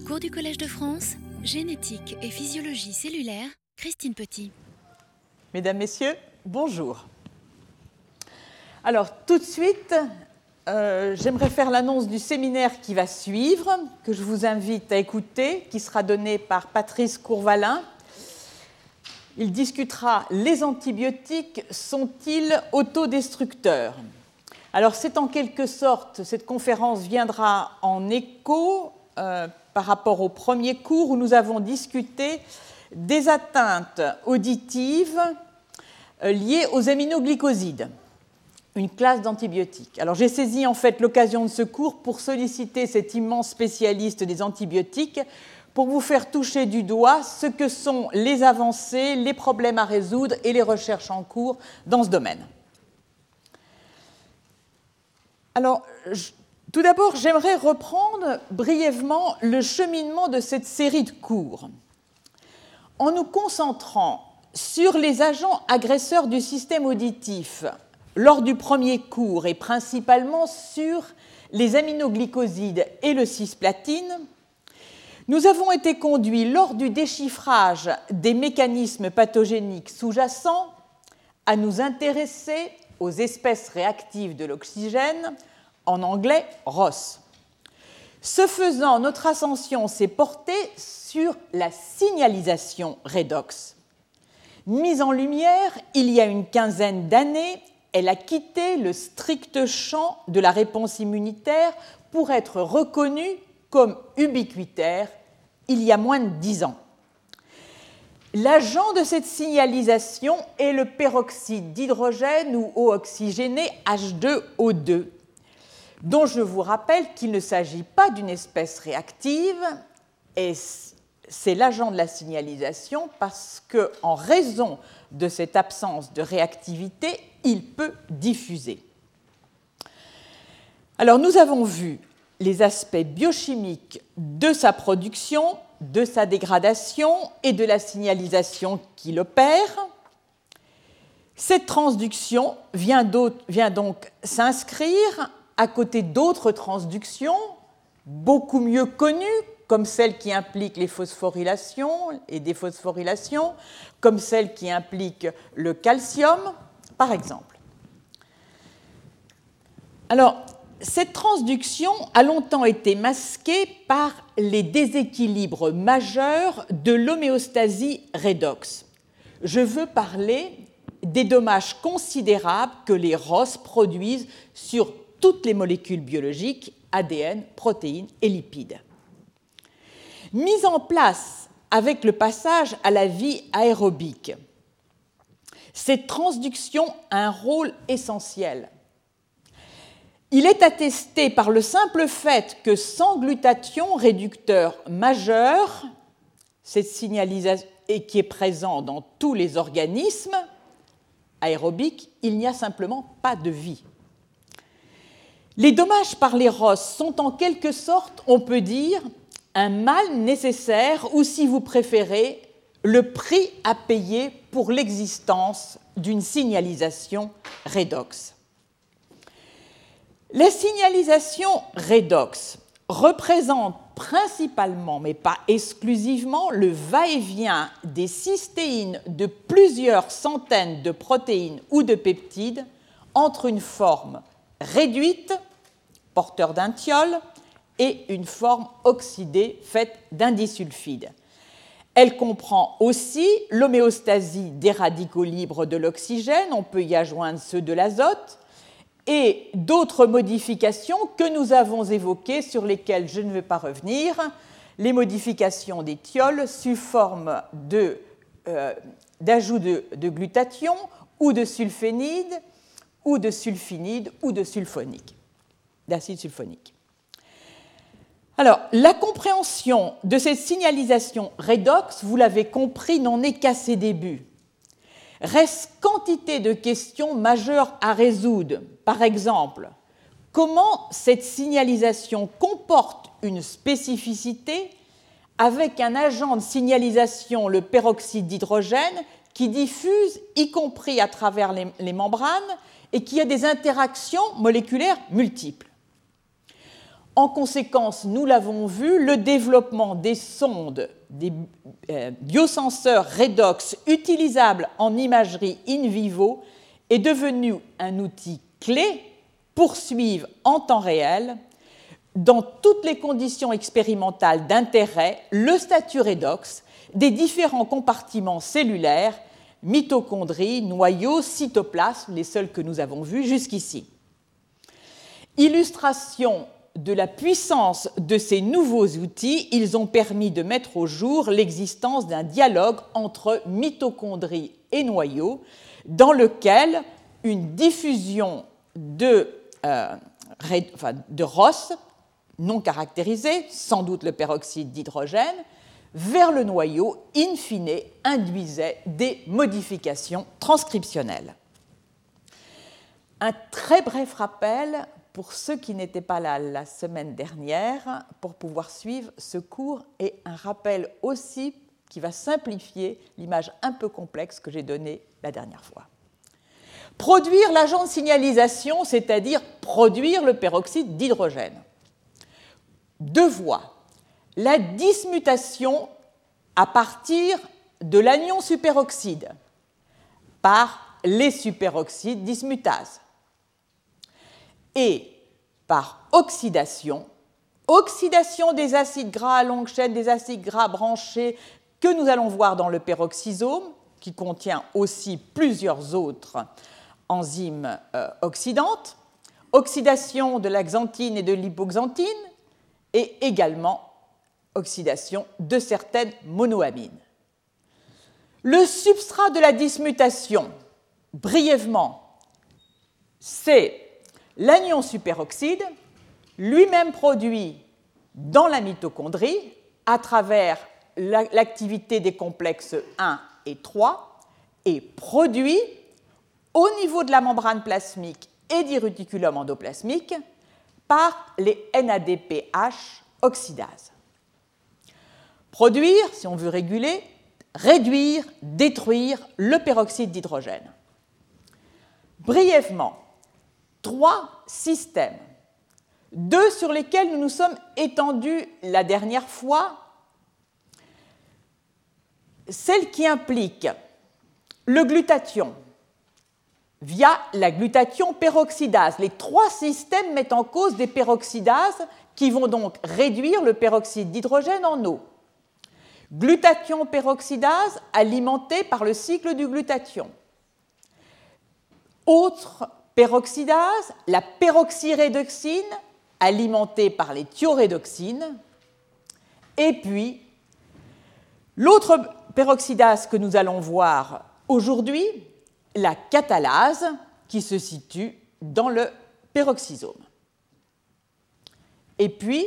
Cours du Collège de France, génétique et physiologie cellulaire, Christine Petit. Mesdames, Messieurs, bonjour. Alors, tout de suite, euh, j'aimerais faire l'annonce du séminaire qui va suivre, que je vous invite à écouter, qui sera donné par Patrice Courvalin. Il discutera les antibiotiques sont-ils autodestructeurs? Alors, c'est en quelque sorte, cette conférence viendra en écho euh, par rapport au premier cours où nous avons discuté des atteintes auditives euh, liées aux aminoglycosides, une classe d'antibiotiques. Alors j'ai saisi en fait l'occasion de ce cours pour solliciter cet immense spécialiste des antibiotiques pour vous faire toucher du doigt ce que sont les avancées, les problèmes à résoudre et les recherches en cours dans ce domaine. Alors, tout d'abord, j'aimerais reprendre brièvement le cheminement de cette série de cours. En nous concentrant sur les agents agresseurs du système auditif lors du premier cours et principalement sur les aminoglycosides et le cisplatine, nous avons été conduits lors du déchiffrage des mécanismes pathogéniques sous-jacents à nous intéresser aux espèces réactives de l'oxygène en anglais ROS. Ce faisant, notre ascension s'est portée sur la signalisation redox. Mise en lumière il y a une quinzaine d'années, elle a quitté le strict champ de la réponse immunitaire pour être reconnue comme ubiquitaire il y a moins de dix ans. L'agent de cette signalisation est le peroxyde d'hydrogène ou eau oxygénée H2O2, dont je vous rappelle qu'il ne s'agit pas d'une espèce réactive, et c'est l'agent de la signalisation parce qu'en raison de cette absence de réactivité, il peut diffuser. Alors nous avons vu les aspects biochimiques de sa production, de sa dégradation et de la signalisation qu'il opère. Cette transduction vient donc s'inscrire à côté d'autres transductions beaucoup mieux connues, comme celles qui impliquent les phosphorylations et déphosphorylations, comme celles qui impliquent le calcium, par exemple. Alors, cette transduction a longtemps été masquée par les déséquilibres majeurs de l'homéostasie redox. Je veux parler des dommages considérables que les ROS produisent sur toutes les molécules biologiques, ADN, protéines et lipides. Mise en place avec le passage à la vie aérobique, cette transduction a un rôle essentiel. Il est attesté par le simple fait que sans glutathion réducteur majeur, cette signalisation et qui est présent dans tous les organismes aérobiques, il n'y a simplement pas de vie. Les dommages par les ROS sont en quelque sorte, on peut dire, un mal nécessaire ou, si vous préférez, le prix à payer pour l'existence d'une signalisation redox. La signalisation redox représente principalement, mais pas exclusivement, le va-et-vient des cystéines de plusieurs centaines de protéines ou de peptides entre une forme réduite, porteur d'un thiol, et une forme oxydée faite d'un disulfide. Elle comprend aussi l'homéostasie des radicaux libres de l'oxygène, on peut y adjoindre ceux de l'azote, et d'autres modifications que nous avons évoquées, sur lesquelles je ne vais pas revenir, les modifications des thiols sous forme euh, d'ajout de, de, glutathion ou de sulfénide ou de sulfinide ou de sulfonique, d'acide sulfonique. Alors, la compréhension de cette signalisation redox, vous l'avez compris, n'en est qu'à ses débuts. Reste quantité de questions majeures à résoudre. Par exemple, comment cette signalisation comporte une spécificité avec un agent de signalisation, le peroxyde d'hydrogène, qui diffuse, y compris à travers les membranes, et qui a des interactions moléculaires multiples. En conséquence, nous l'avons vu, le développement des sondes, des euh, biosenseurs redox utilisables en imagerie in vivo est devenu un outil clé pour suivre en temps réel, dans toutes les conditions expérimentales d'intérêt, le statut redox des différents compartiments cellulaires, mitochondries, noyaux, cytoplasme, les seuls que nous avons vus jusqu'ici. Illustration de la puissance de ces nouveaux outils, ils ont permis de mettre au jour l'existence d'un dialogue entre mitochondries et noyaux, dans lequel une diffusion de, euh, de ROS non caractérisée, sans doute le peroxyde d'hydrogène, vers le noyau, in fine, induisait des modifications transcriptionnelles. Un très bref rappel pour ceux qui n'étaient pas là la semaine dernière pour pouvoir suivre ce cours et un rappel aussi qui va simplifier l'image un peu complexe que j'ai donnée la dernière fois. Produire l'agent de signalisation, c'est-à-dire produire le peroxyde d'hydrogène. Deux voies. La dismutation à partir de l'anion superoxyde par les superoxydes dismutase. Et par oxydation, oxydation des acides gras à longue chaîne, des acides gras branchés que nous allons voir dans le peroxysome, qui contient aussi plusieurs autres enzymes euh, oxydantes, oxydation de la xanthine et de l'hypoxanthine, et également oxydation de certaines monoamines. Le substrat de la dismutation, brièvement, c'est l'anion superoxyde, lui-même produit dans la mitochondrie à travers l'activité des complexes 1 et 3 et produit au niveau de la membrane plasmique et du réticulum endoplasmique par les NADPH oxydases. Produire, si on veut réguler, réduire, détruire le peroxyde d'hydrogène. Brièvement, trois systèmes. Deux sur lesquels nous nous sommes étendus la dernière fois, celle qui implique le glutathion via la glutathion peroxydase. Les trois systèmes mettent en cause des peroxydases qui vont donc réduire le peroxyde d'hydrogène en eau. Glutathion peroxydase alimentée par le cycle du glutathion. Autre peroxydase, la peroxyrédoxine, alimentée par les thiorédoxines. Et puis, l'autre peroxydase que nous allons voir aujourd'hui, la catalase, qui se situe dans le peroxysome. Et puis,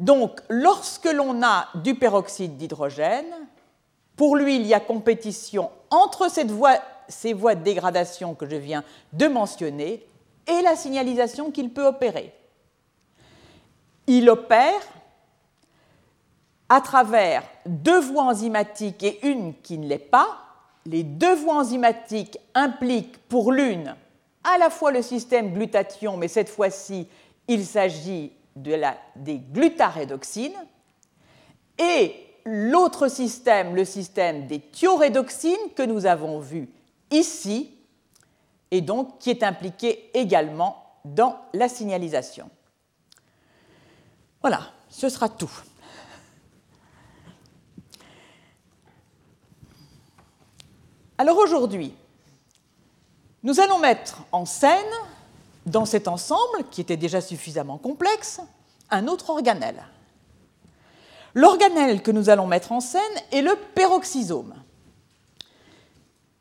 donc, lorsque l'on a du peroxyde d'hydrogène, pour lui, il y a compétition entre ces voies de dégradation que je viens de mentionner et la signalisation qu'il peut opérer. Il opère à travers deux voies enzymatiques et une qui ne l'est pas. Les deux voies enzymatiques impliquent pour l'une à la fois le système glutathion, mais cette fois-ci, il s'agit de la, des glutarédoxines, et l'autre système, le système des thiorédoxines que nous avons vu ici, et donc qui est impliqué également dans la signalisation. Voilà, ce sera tout. Alors aujourd'hui, nous allons mettre en scène, dans cet ensemble, qui était déjà suffisamment complexe, un autre organelle. L'organelle que nous allons mettre en scène est le peroxysome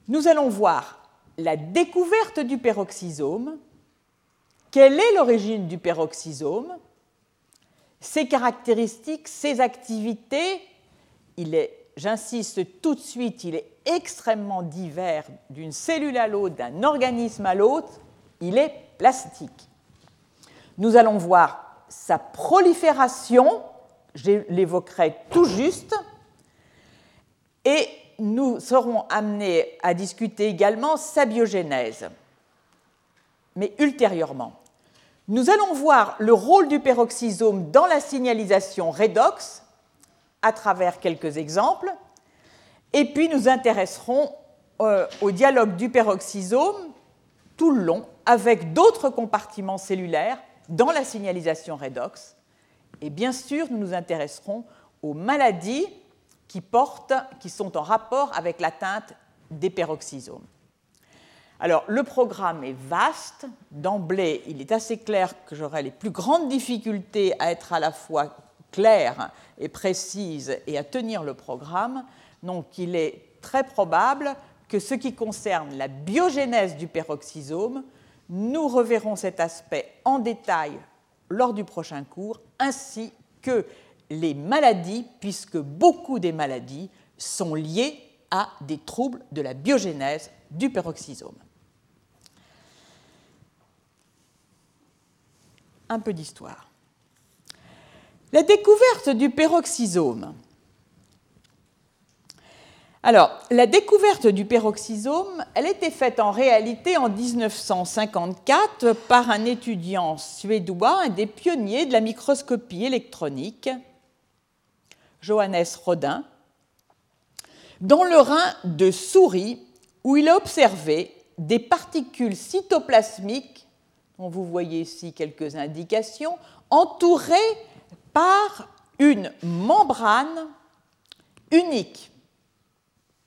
nous allons voir la découverte du peroxysome, quelle est l'origine du peroxysome, ses caractéristiques, ses activités. J'insiste tout de suite, il est extrêmement divers d'une cellule à l'autre, d'un organisme à l'autre, il est plastique. Nous allons voir sa prolifération, je l'évoquerai tout juste, et nous serons amenés à discuter également sa biogénèse, mais ultérieurement. Nous allons voir le rôle du peroxysome dans la signalisation redox à travers quelques exemples, et puis nous intéresserons euh, au dialogue du peroxysome tout le long avec d'autres compartiments cellulaires dans la signalisation redox. Et bien sûr, nous nous intéresserons aux maladies qui, portent, qui sont en rapport avec l'atteinte des peroxysomes. Alors, le programme est vaste. D'emblée, il est assez clair que j'aurai les plus grandes difficultés à être à la fois claire et précise et à tenir le programme. Donc, il est très probable que ce qui concerne la biogénèse du peroxysome, nous reverrons cet aspect en détail lors du prochain cours, ainsi que les maladies, puisque beaucoup des maladies sont liées à des troubles de la biogénèse du peroxysome. Un peu d'histoire. La découverte du peroxysome. Alors, la découverte du peroxysome, elle était faite en réalité en 1954 par un étudiant suédois, un des pionniers de la microscopie électronique, Johannes Rodin, dans le rein de souris où il a observé des particules cytoplasmiques, dont vous voyez ici quelques indications, entourées par une membrane unique.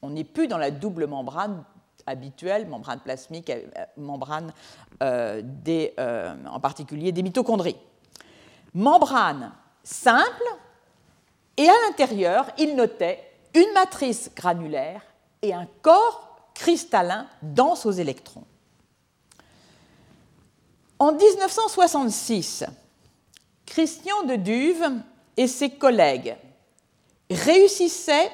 On n'est plus dans la double membrane habituelle, membrane plasmique, euh, membrane euh, des, euh, en particulier des mitochondries. Membrane simple, et à l'intérieur, il notait une matrice granulaire et un corps cristallin dense aux électrons. En 1966, Christian de Duve et ses collègues réussissaient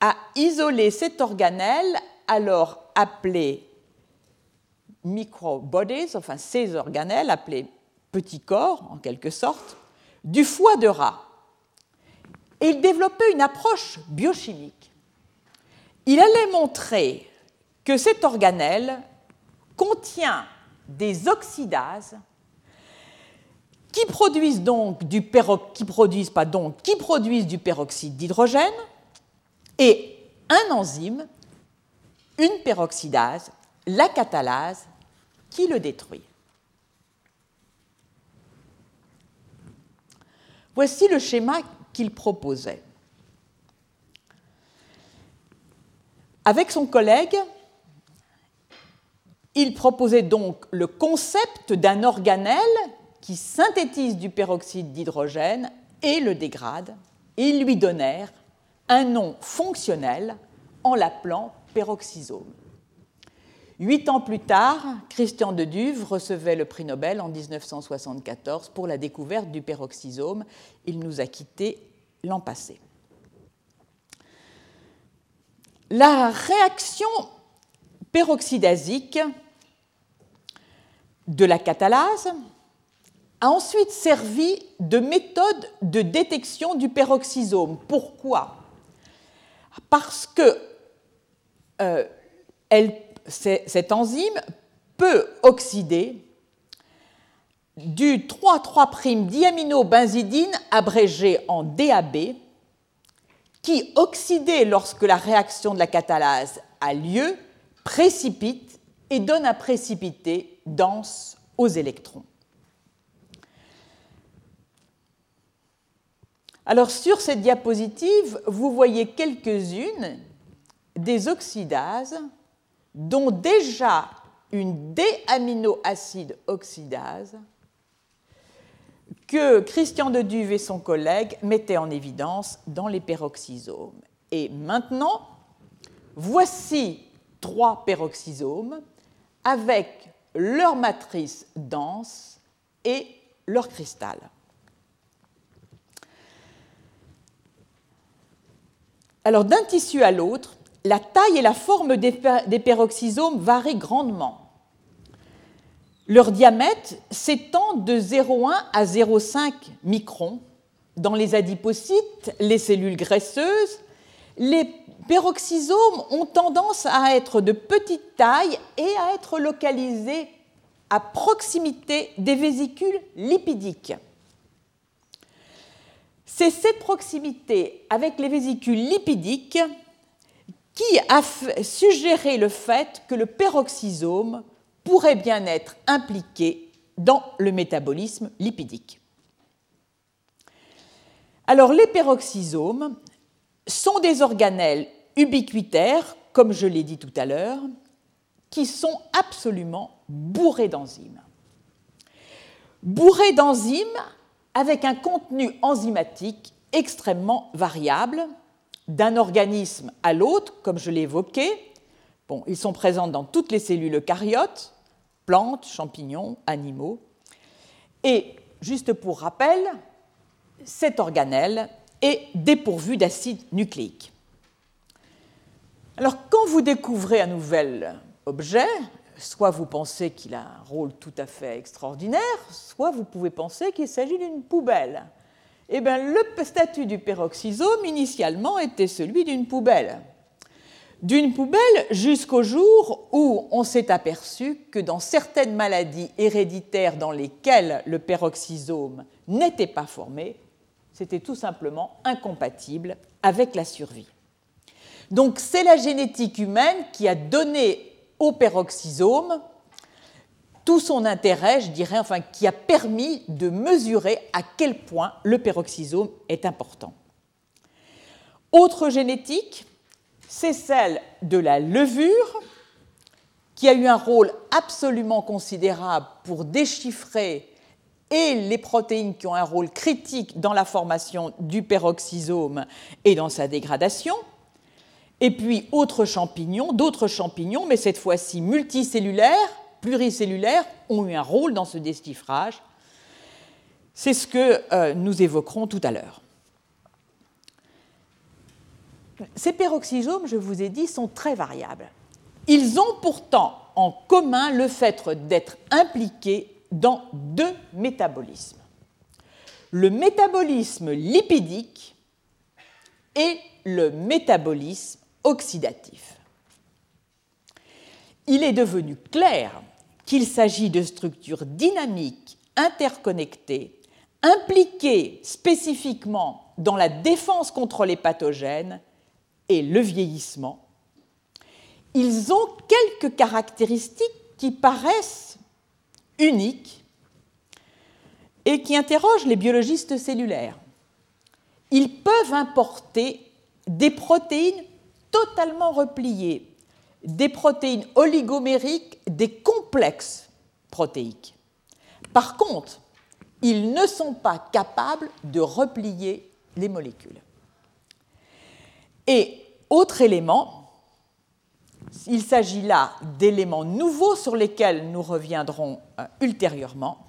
à isoler cet organelle, alors appelé microbodies, enfin ces organelles appelés petits corps en quelque sorte, du foie de rat. Et il développait une approche biochimique. Il allait montrer que cet organelle contient des oxydases qui produisent donc du qui produisent pas donc qui produisent du peroxyde d'hydrogène et un enzyme, une peroxydase, la catalase, qui le détruit. Voici le schéma qu'il proposait. Avec son collègue, il proposait donc le concept d'un organelle qui synthétise du peroxyde d'hydrogène et le dégrade, ils lui donnèrent un nom fonctionnel en l'appelant peroxysome. Huit ans plus tard, Christian de Duve recevait le prix Nobel en 1974 pour la découverte du peroxysome. Il nous a quittés l'an passé. La réaction peroxydasique de la catalase a ensuite servi de méthode de détection du peroxysome. Pourquoi? Parce que euh, cette enzyme peut oxyder du 3,3'-diaminobenzidine abrégé en DAB, qui, oxydé lorsque la réaction de la catalase a lieu, précipite et donne un précipité dense aux électrons. Alors sur cette diapositive, vous voyez quelques-unes des oxydases dont déjà une D-aminoacide oxydase que Christian de Duve et son collègue mettaient en évidence dans les peroxysomes. Et maintenant, voici trois peroxysomes avec leur matrice dense et leur cristal. Alors d'un tissu à l'autre, la taille et la forme des, peroxysomes varient grandement. Leur diamètre s'étend de 0,1 à 0,5 microns. Dans les adipocytes, les cellules graisseuses, les peroxysomes ont tendance à être de petite taille et à être localisés à proximité des vésicules lipidiques. C'est cette proximité avec les vésicules lipidiques qui a suggéré le fait que le peroxysome pourrait bien être impliqué dans le métabolisme lipidique. Alors les peroxysomes sont des organelles ubiquitaires, comme je l'ai dit tout à l'heure, qui sont absolument bourrés d'enzymes. Bourrés d'enzymes avec un contenu enzymatique extrêmement variable d'un organisme à l'autre, comme je l'ai évoqué. Ils sont présents dans toutes les cellules eucaryotes, plantes, champignons, animaux. Et, juste pour rappel, cet organelle est dépourvu d'acide nucléique. Alors, quand vous découvrez un nouvel objet, soit vous pensez qu'il a un rôle tout à fait extraordinaire, soit vous pouvez penser qu'il s'agit d'une poubelle. Eh bien, le statut du peroxysome, initialement, était celui d'une poubelle. D'une poubelle jusqu'au jour où on s'est aperçu que dans certaines maladies héréditaires dans lesquelles le peroxysome n'était pas formé, c'était tout simplement incompatible avec la survie. Donc c'est la génétique humaine qui a donné au peroxysome tout son intérêt, je dirais, enfin, qui a permis de mesurer à quel point le peroxysome est important. Autre génétique, c'est celle de la levure, qui a eu un rôle absolument considérable pour déchiffrer et les protéines qui ont un rôle critique dans la formation du peroxysome et dans sa dégradation, et puis autres champignons, d'autres champignons, mais cette fois-ci multicellulaires, pluricellulaires, ont eu un rôle dans ce déchiffrage. C'est ce que euh, nous évoquerons tout à l'heure. Ces peroxysomes, je vous ai dit, sont très variables. Ils ont pourtant en commun le fait d'être impliqués dans deux métabolismes. Le métabolisme lipidique et le métabolisme oxydatif. Il est devenu clair qu'il s'agit de structures dynamiques, interconnectées, impliquées spécifiquement dans la défense contre les pathogènes et le vieillissement. Ils ont quelques caractéristiques qui paraissent uniques et qui interrogent les biologistes cellulaires. Ils peuvent importer des protéines totalement repliées, des protéines oligomériques, des complexes protéiques. Par contre, ils ne sont pas capables de replier les molécules. Et autre élément, il s'agit là d'éléments nouveaux sur lesquels nous reviendrons euh, ultérieurement.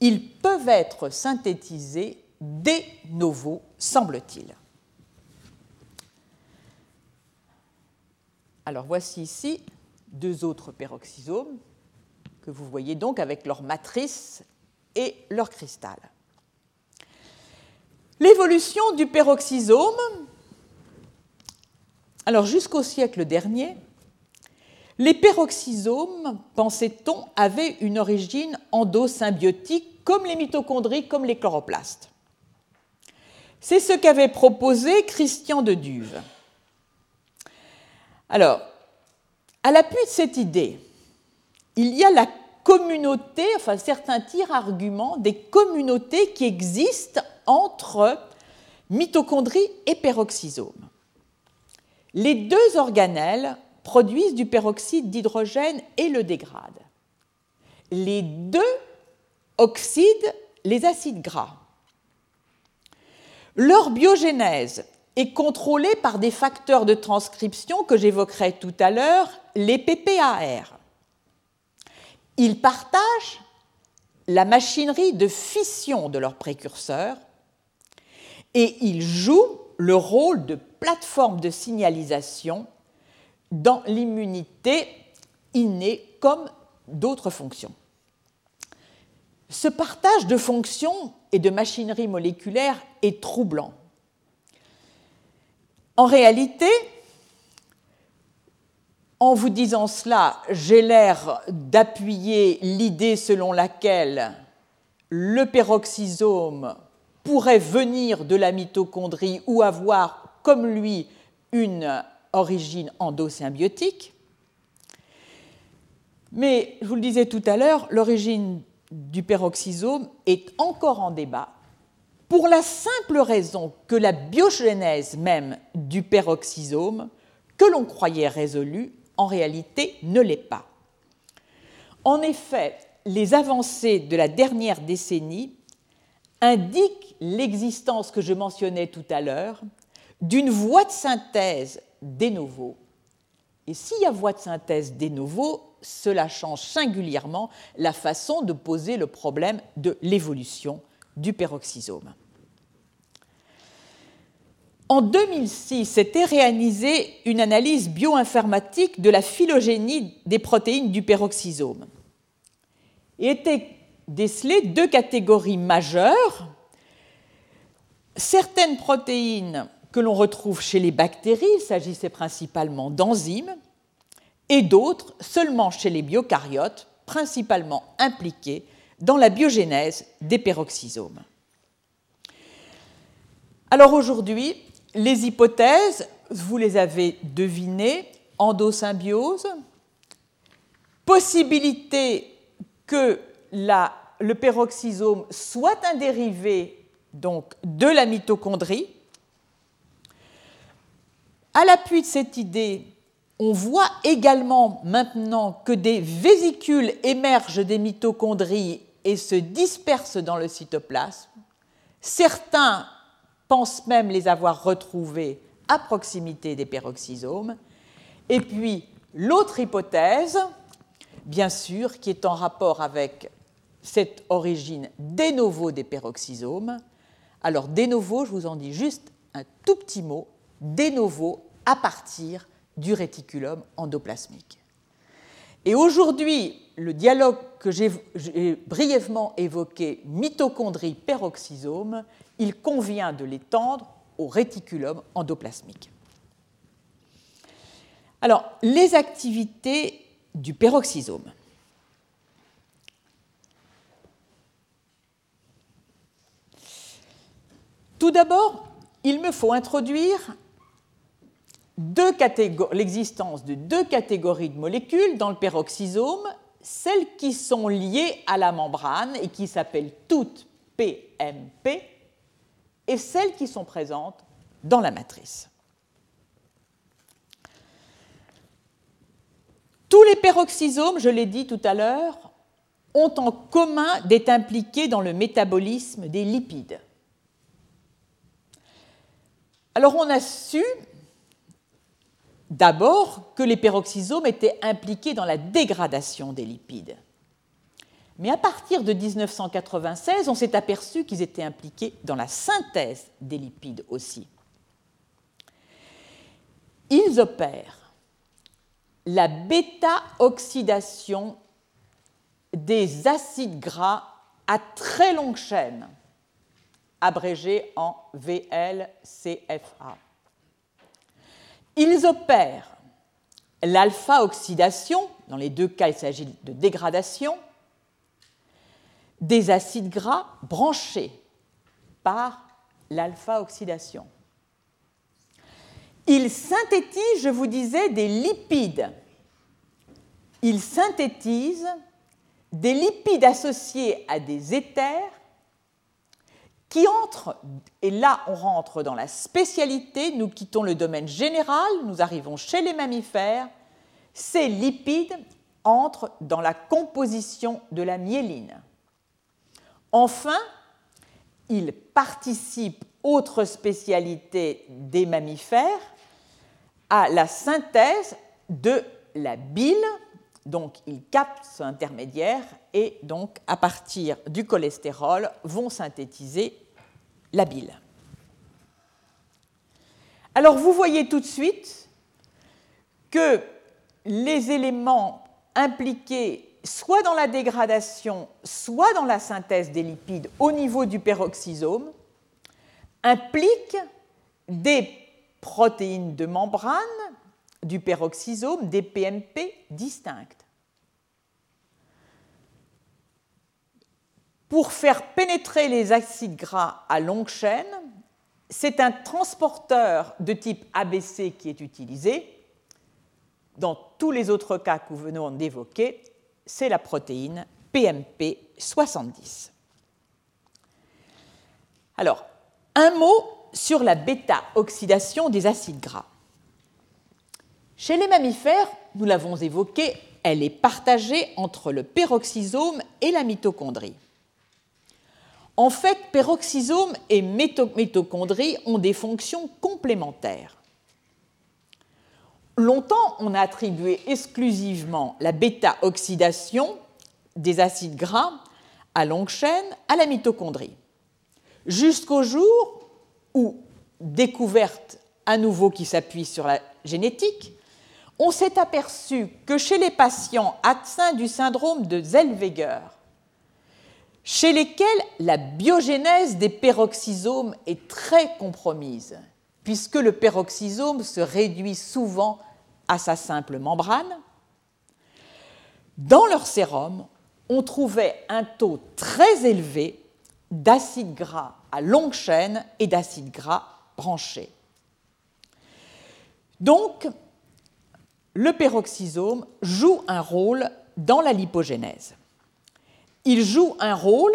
Ils peuvent être synthétisés de novo, semble-t-il. Alors voici ici deux autres peroxysomes que vous voyez donc avec leur matrice et leur cristal. L'évolution du peroxysome, alors jusqu'au siècle dernier, les peroxysomes, pensait-on, avaient une origine endosymbiotique comme les mitochondries, comme les chloroplastes. C'est ce qu'avait proposé Christian de Duve. Alors, à l'appui de cette idée, il y a la communauté, enfin certains tirent argument des communautés qui existent entre mitochondries et peroxysomes. Les deux organelles produisent du peroxyde d'hydrogène et le dégradent. Les deux oxydent les acides gras. Leur biogénèse est contrôlée par des facteurs de transcription que j'évoquerai tout à l'heure, les PPAR. Ils partagent la machinerie de fission de leurs précurseurs et ils jouent le rôle de plateforme de signalisation dans l'immunité innée comme d'autres fonctions. Ce partage de fonctions et de machinerie moléculaire est troublant en réalité, En vous disant cela, j'ai l'air d'appuyer l'idée selon laquelle le peroxysome pourrait venir de la mitochondrie ou avoir, comme lui, une origine endosymbiotique. Mais, je vous le disais tout à l'heure, l'origine du peroxysome est encore en débat pour la simple raison que la biogénèse même du peroxysome, que l'on croyait résolue, en réalité ne l'est pas. En effet, les avancées de la dernière décennie indiquent l'existence que je mentionnais tout à l'heure d'une voie de synthèse des novo. Et s'il y a voie de synthèse des novo, cela change singulièrement la façon de poser le problème de l'évolution du peroxysome. En 2006, s'était réalisée une analyse bioinformatique de la phylogénie des protéines du peroxysome. Et étaient décelées deux catégories majeures. Certaines protéines que l'on retrouve chez les bactéries, il s'agissait principalement d'enzymes, et d'autres seulement chez les biocaryotes, principalement impliqués dans la biogénèse des peroxysomes. Alors aujourd'hui, les hypothèses, vous les avez devinées, endosymbiose, possibilité que le peroxysome soit un dérivé donc, de la mitochondrie. À l'appui de cette idée, on voit également maintenant que des vésicules émergent des mitochondries et se dispersent dans le cytoplasme. Certains pensent même les avoir retrouvés à proximité des peroxysomes. Et puis l'autre hypothèse, bien sûr, qui est en rapport avec cette origine de novo des peroxysomes. Alors de novo, je vous en dis juste un tout petit mot, de novo à partir du réticulum endoplasmique. Et aujourd'hui, le dialogue que j'ai brièvement évoqué, mitochondrie-peroxysome, il convient de l'étendre au réticulum endoplasmique. Alors, les activités du peroxysome. Tout d'abord, il me faut introduire l'existence de deux catégories de molécules dans le peroxysome, celles qui sont liées à la membrane et qui s'appellent toutes PMP, et celles qui sont présentes dans la matrice. Tous les peroxysomes, je l'ai dit tout à l'heure, ont en commun d'être impliqués dans le métabolisme des lipides. Alors on a su D'abord que les peroxysomes étaient impliqués dans la dégradation des lipides. Mais à partir de 1996, on s'est aperçu qu'ils étaient impliqués dans la synthèse des lipides aussi. Ils opèrent la bêta-oxydation des acides gras à très longue chaîne, abrégés en VLCFA. Ils opèrent l'alpha-oxydation, dans les deux cas il s'agit de dégradation, des acides gras branchés par l'alpha-oxydation. Ils synthétisent, je vous disais, des lipides. Ils synthétisent des lipides associés à des éthers qui entre, et là on rentre dans la spécialité, nous quittons le domaine général, nous arrivons chez les mammifères, ces lipides entrent dans la composition de la myéline. Enfin, ils participent, autre spécialité des mammifères, à la synthèse de la bile, donc ils captent ce intermédiaire et donc à partir du cholestérol vont synthétiser la bile. Alors vous voyez tout de suite que les éléments impliqués soit dans la dégradation, soit dans la synthèse des lipides au niveau du peroxysome impliquent des protéines de membrane du peroxysome des PMP distinctes. Pour faire pénétrer les acides gras à longue chaîne, c'est un transporteur de type ABC qui est utilisé. Dans tous les autres cas que nous venons d'évoquer, c'est la protéine PMP70. Alors, un mot sur la bêta-oxydation des acides gras. Chez les mammifères, nous l'avons évoqué, elle est partagée entre le peroxysome et la mitochondrie. En fait, peroxysome et mitochondrie ont des fonctions complémentaires. Longtemps, on a attribué exclusivement la bêta-oxydation des acides gras à longue chaîne à la mitochondrie, jusqu'au jour où, découverte à nouveau qui s'appuie sur la génétique, on s'est aperçu que chez les patients atteints du syndrome de Zellweger, chez lesquels la biogénèse des peroxysomes est très compromise, puisque le peroxysome se réduit souvent à sa simple membrane, dans leur sérum, on trouvait un taux très élevé d'acides gras à longue chaîne et d'acides gras branchés. Donc, le peroxysome joue un rôle dans la lipogénèse. Il joue un rôle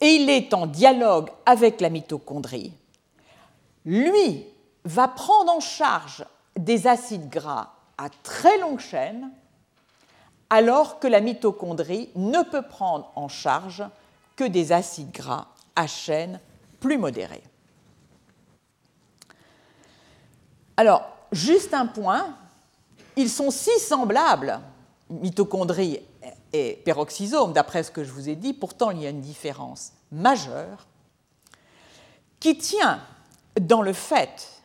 et il est en dialogue avec la mitochondrie. Lui va prendre en charge des acides gras à très longue chaîne, alors que la mitochondrie ne peut prendre en charge que des acides gras à chaîne plus modérés. Alors, juste un point, ils sont si semblables, mitochondrie et peroxysome, d'après ce que je vous ai dit, pourtant il y a une différence majeure qui tient dans le fait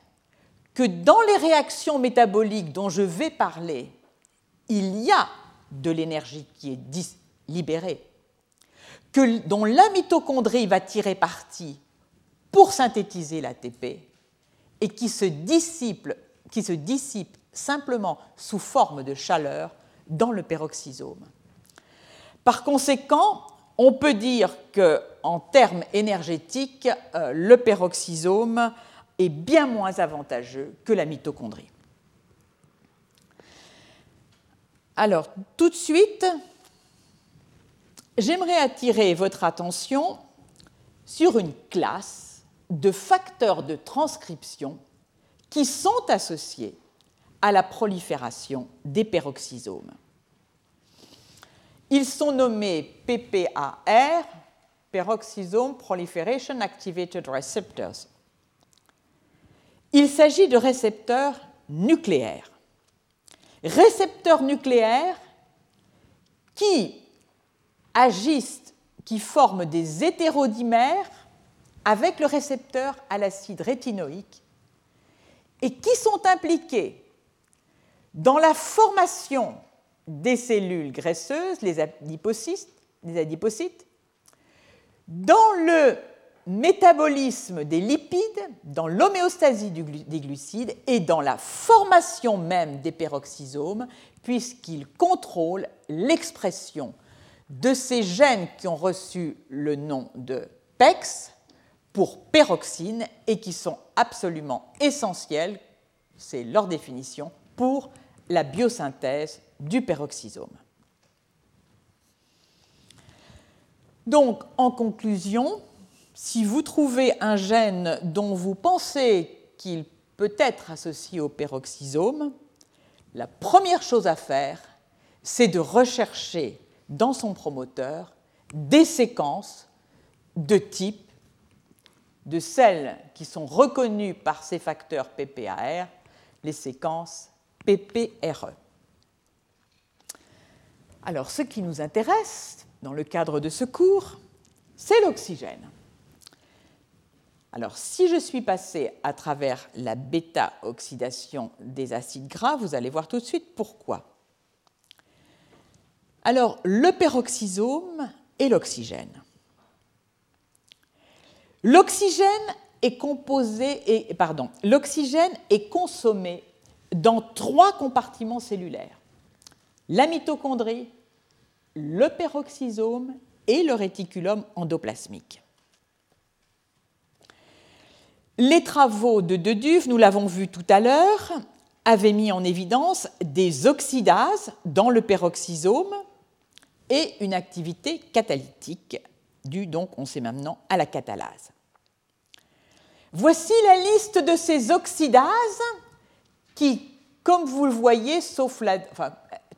que dans les réactions métaboliques dont je vais parler, il y a de l'énergie qui est libérée, que, dont la mitochondrie va tirer parti pour synthétiser l'ATP et qui se dissipe, simplement sous forme de chaleur dans le peroxysome. Par conséquent, on peut dire qu'en termes énergétiques, euh, le peroxysome est bien moins avantageux que la mitochondrie. Alors, tout de suite, j'aimerais attirer votre attention sur une classe de facteurs de transcription qui sont associés à la prolifération des peroxysomes. Ils sont nommés PPAR, Peroxisome Proliferation Activated Receptors. Il s'agit de récepteurs nucléaires. Récepteurs nucléaires qui agissent, qui forment des hétérodimères avec le récepteur à l'acide rétinoïque et qui sont impliqués dans la formation des cellules graisseuses, les adipocytes, dans le métabolisme des lipides, dans l'homéostasie des glucides et dans la formation même des peroxysomes, puisqu'ils contrôlent l'expression de ces gènes qui ont reçu le nom de PEX pour peroxine et qui sont absolument essentiels, c'est leur définition, pour la biosynthèse du peroxysome. Donc, en conclusion, si vous trouvez un gène dont vous pensez qu'il peut être associé au peroxysome, la première chose à faire, c'est de rechercher dans son promoteur des séquences de type de celles qui sont reconnues par ces facteurs PPAR, les séquences PPRE. Alors, ce qui nous intéresse dans le cadre de ce cours, c'est l'oxygène. Alors, si je suis passé à travers la bêta-oxydation des acides gras, vous allez voir tout de suite pourquoi. Alors, le peroxysome et l'oxygène. L'oxygène est l'oxygène est consommé dans trois compartiments cellulaires la mitochondrie, le peroxysome et le réticulum endoplasmique. Les travaux de Deduve, nous l'avons vu tout à l'heure, avaient mis en évidence des oxydases dans le peroxysome et une activité catalytique due donc, on sait maintenant, à la catalase. Voici la liste de ces oxydases qui, comme vous le voyez,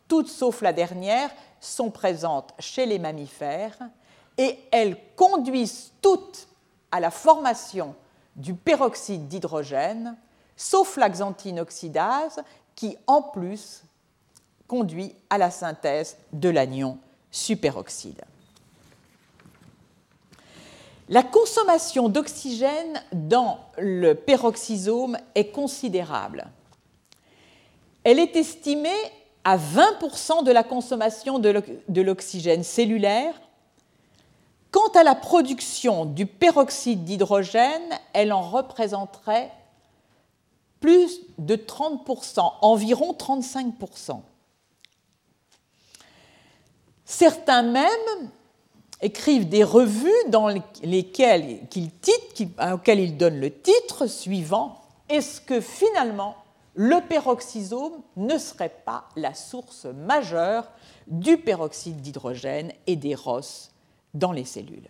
toutes sauf la dernière, sont présentes chez les mammifères et elles conduisent toutes à la formation du peroxyde d'hydrogène, sauf la xanthine oxydase qui, en plus, conduit à la synthèse de l'anion superoxyde. La consommation d'oxygène dans le peroxysome est considérable. Elle est estimée à 20% de la consommation de l'oxygène cellulaire. Quant à la production du peroxyde d'hydrogène, elle en représenterait plus de 30%, environ 35%. Certains même écrivent des revues dans lesquelles auxquelles ils donnent le titre suivant Est-ce que finalement le peroxysome ne serait pas la source majeure du peroxyde d'hydrogène et des ROS dans les cellules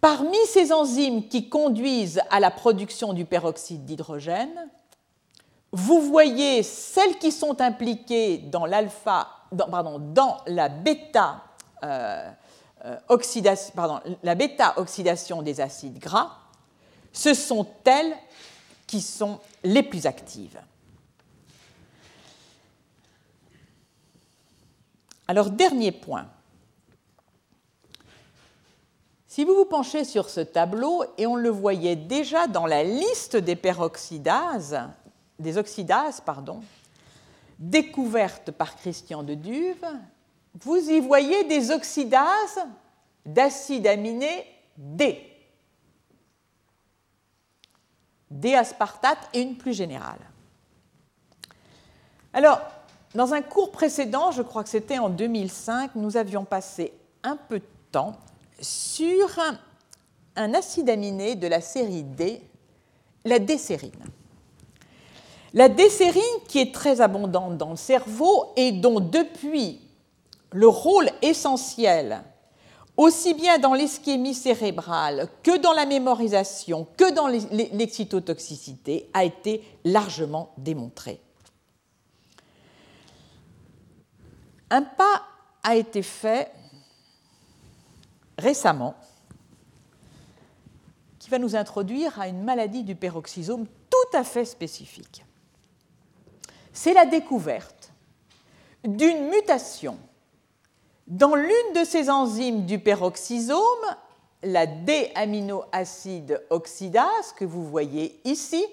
Parmi ces enzymes qui conduisent à la production du peroxyde d'hydrogène, vous voyez celles qui sont impliquées dans, la bêta euh, euh, la bêta-oxydation des acides gras, ce sont elles qui sont les plus actives. Alors, dernier point. Si vous vous penchez sur ce tableau, et on le voyait déjà dans la liste des peroxydases, des oxydases, pardon, découvertes par Christian de Duve, vous y voyez des oxydases d'acides aminés D. D-aspartate et une plus générale. Alors, dans un cours précédent, je crois que c'était en 2005, nous avions passé un peu de temps sur un, acide aminé de la série D, la décérine. La décérine, qui est très abondante dans le cerveau et dont depuis le rôle essentiel, aussi bien dans l'ischémie cérébrale que dans la mémorisation, que dans l'excitotoxicité, a été largement démontré. Un pas a été fait récemment qui va nous introduire à une maladie du peroxysome tout à fait spécifique. C'est la découverte d'une mutation dans l'une de ces enzymes du peroxysome, la D-aminoacide oxydase que vous voyez ici,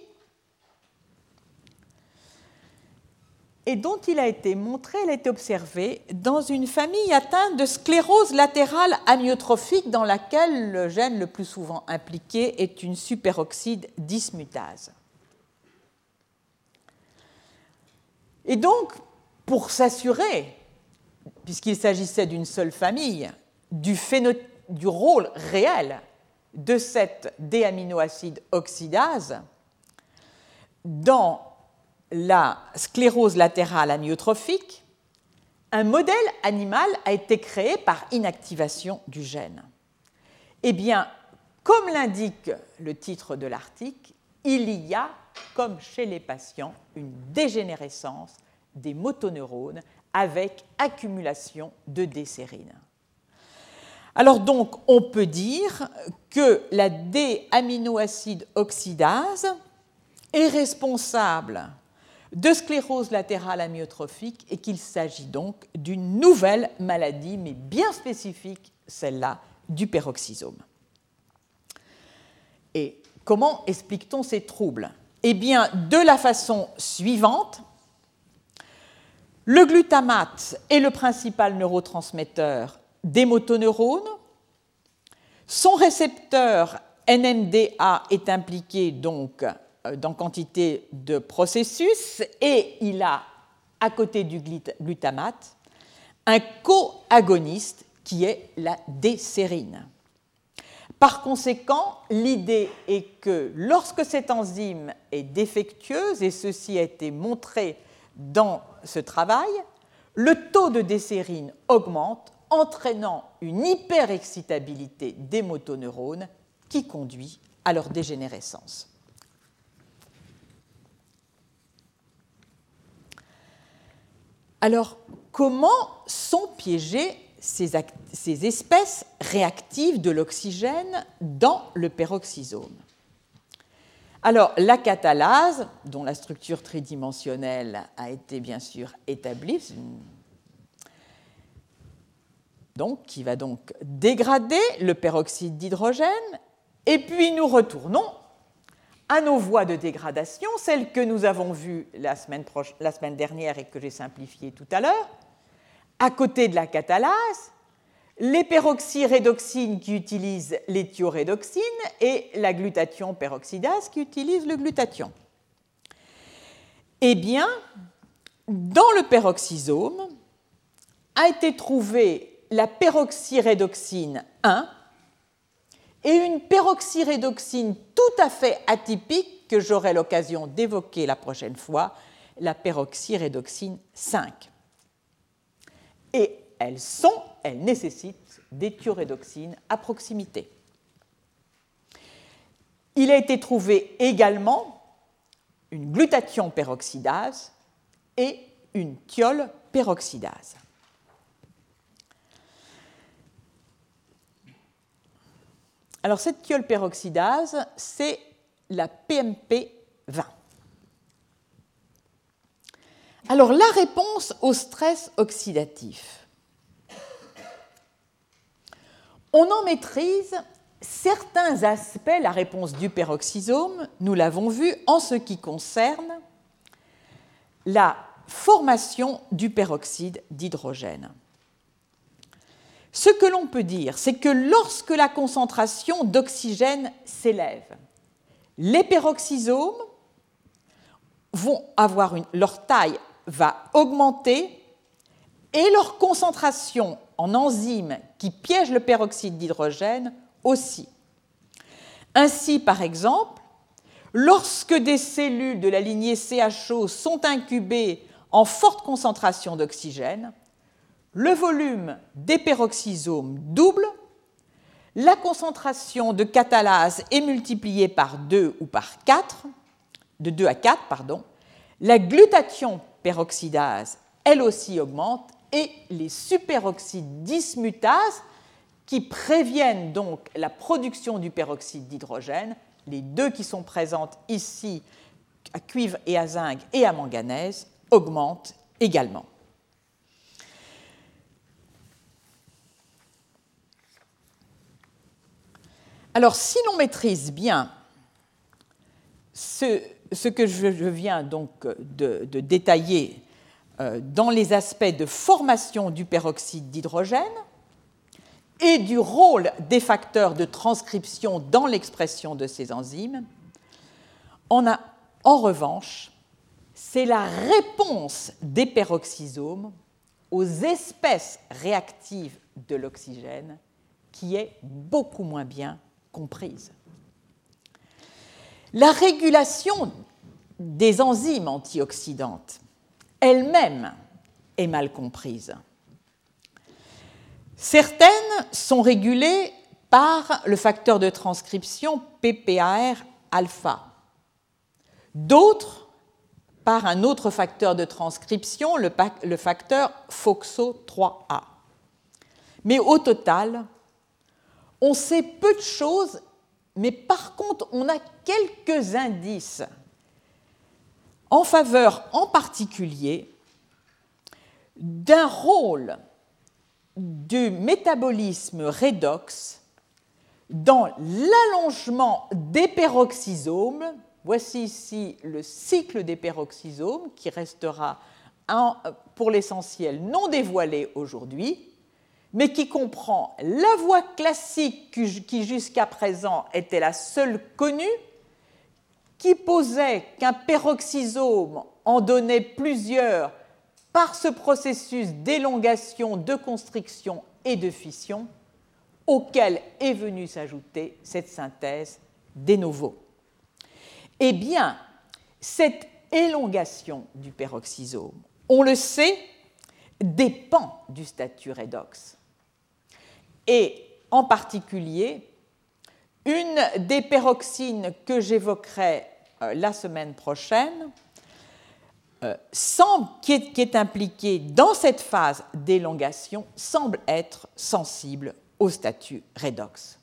et dont il a été montré, elle a été observée dans une famille atteinte de sclérose latérale amyotrophique dans laquelle le gène le plus souvent impliqué est une superoxyde dismutase. Et donc, pour s'assurer puisqu'il s'agissait d'une seule famille, du, du, rôle réel de cette déaminoacide oxydase dans la sclérose latérale amyotrophique, un modèle animal a été créé par inactivation du gène. Eh bien, comme l'indique le titre de l'article, il y a, comme chez les patients, une dégénérescence des motoneurones avec accumulation de décérine. Alors donc, on peut dire que la D-aminoacide oxydase est responsable de sclérose latérale amyotrophique et qu'il s'agit donc d'une nouvelle maladie, mais bien spécifique, celle-là, du peroxysome. Et comment explique-t-on ces troubles? Eh bien, de la façon suivante, le glutamate est le principal neurotransmetteur des motoneurones. Son récepteur NMDA est impliqué donc dans quantité de processus et il a à côté du glutamate un coagoniste qui est la décérine. Par conséquent, l'idée est que lorsque cette enzyme est défectueuse, et ceci a été montré dans ce travail, le taux de décérine augmente, entraînant une hyperexcitabilité des motoneurones qui conduit à leur dégénérescence. Alors, comment sont piégées ces, espèces réactives de l'oxygène dans le peroxysome? Alors, la catalase, dont la structure tridimensionnelle a été bien sûr établie, qui va donc dégrader le peroxyde d'hydrogène, et puis nous retournons à nos voies de dégradation, celles que nous avons vues la semaine, dernière et que j'ai simplifiées tout à l'heure. À côté de la catalase, les peroxyrédoxines qui utilisent l'éthiorédoxine et la glutathion peroxydase qui utilise le glutathion. Eh bien, dans le peroxysome a été trouvée la peroxyrédoxine 1 et une peroxyrédoxine tout à fait atypique que j'aurai l'occasion d'évoquer la prochaine fois, la peroxyrédoxine 5. Et elles sont, elles nécessitent des thiorédoxines à proximité. Il a été trouvé également une glutathion peroxydase et une thiol peroxydase. Alors cette thiol peroxydase, c'est la PMP 20. Alors la réponse au stress oxydatif. On en maîtrise certains aspects, la réponse du peroxysome, nous l'avons vu, en ce qui concerne la formation du peroxyde d'hydrogène. Ce que l'on peut dire, c'est que lorsque la concentration d'oxygène s'élève, les peroxysomes vont avoir une, leur taille va augmenter et leur concentration en enzymes qui piègent le peroxyde d'hydrogène aussi. Ainsi, par exemple, lorsque des cellules de la lignée CHO sont incubées en forte concentration d'oxygène, le volume des peroxysomes double, la concentration de catalase est multipliée par 2 ou par 4, de 2 à 4, pardon, la glutathion peroxydase, elle aussi augmente, et les superoxydes dismutases, qui préviennent donc la production du peroxyde d'hydrogène, les deux qui sont présentes ici, à cuivre et à zinc et à manganèse, augmentent également. Alors, si l'on maîtrise bien ce, que je, viens donc de, détailler euh, dans les aspects de formation du peroxyde d'hydrogène et du rôle des facteurs de transcription dans l'expression de ces enzymes, on a en revanche, c'est la réponse des peroxysomes aux espèces réactives de l'oxygène qui est beaucoup moins bien comprise. La régulation des enzymes antioxydantes elle-même est mal comprise. Certaines sont régulées par le facteur de transcription PPAR alpha, d'autres par un autre facteur de transcription, le, facteur FOXO3A. Mais au total, on sait peu de choses, mais par contre, on a quelques indices en faveur en particulier d'un rôle du métabolisme redox dans l'allongement des peroxysomes. Voici ici le cycle des peroxysomes qui restera pour l'essentiel non dévoilé aujourd'hui mais qui comprend la voie classique qui jusqu'à présent était la seule connue, qui posait qu'un peroxysome en donnait plusieurs par ce processus d'élongation, de constriction et de fission, auquel est venue s'ajouter cette synthèse des novo. Eh bien, cette élongation du peroxysome, on le sait, dépend du statut redox. Et en particulier, une des peroxines que j'évoquerai euh, la semaine prochaine, euh, semble, qui est, impliquée dans cette phase d'élongation, semble être sensible au statut redox.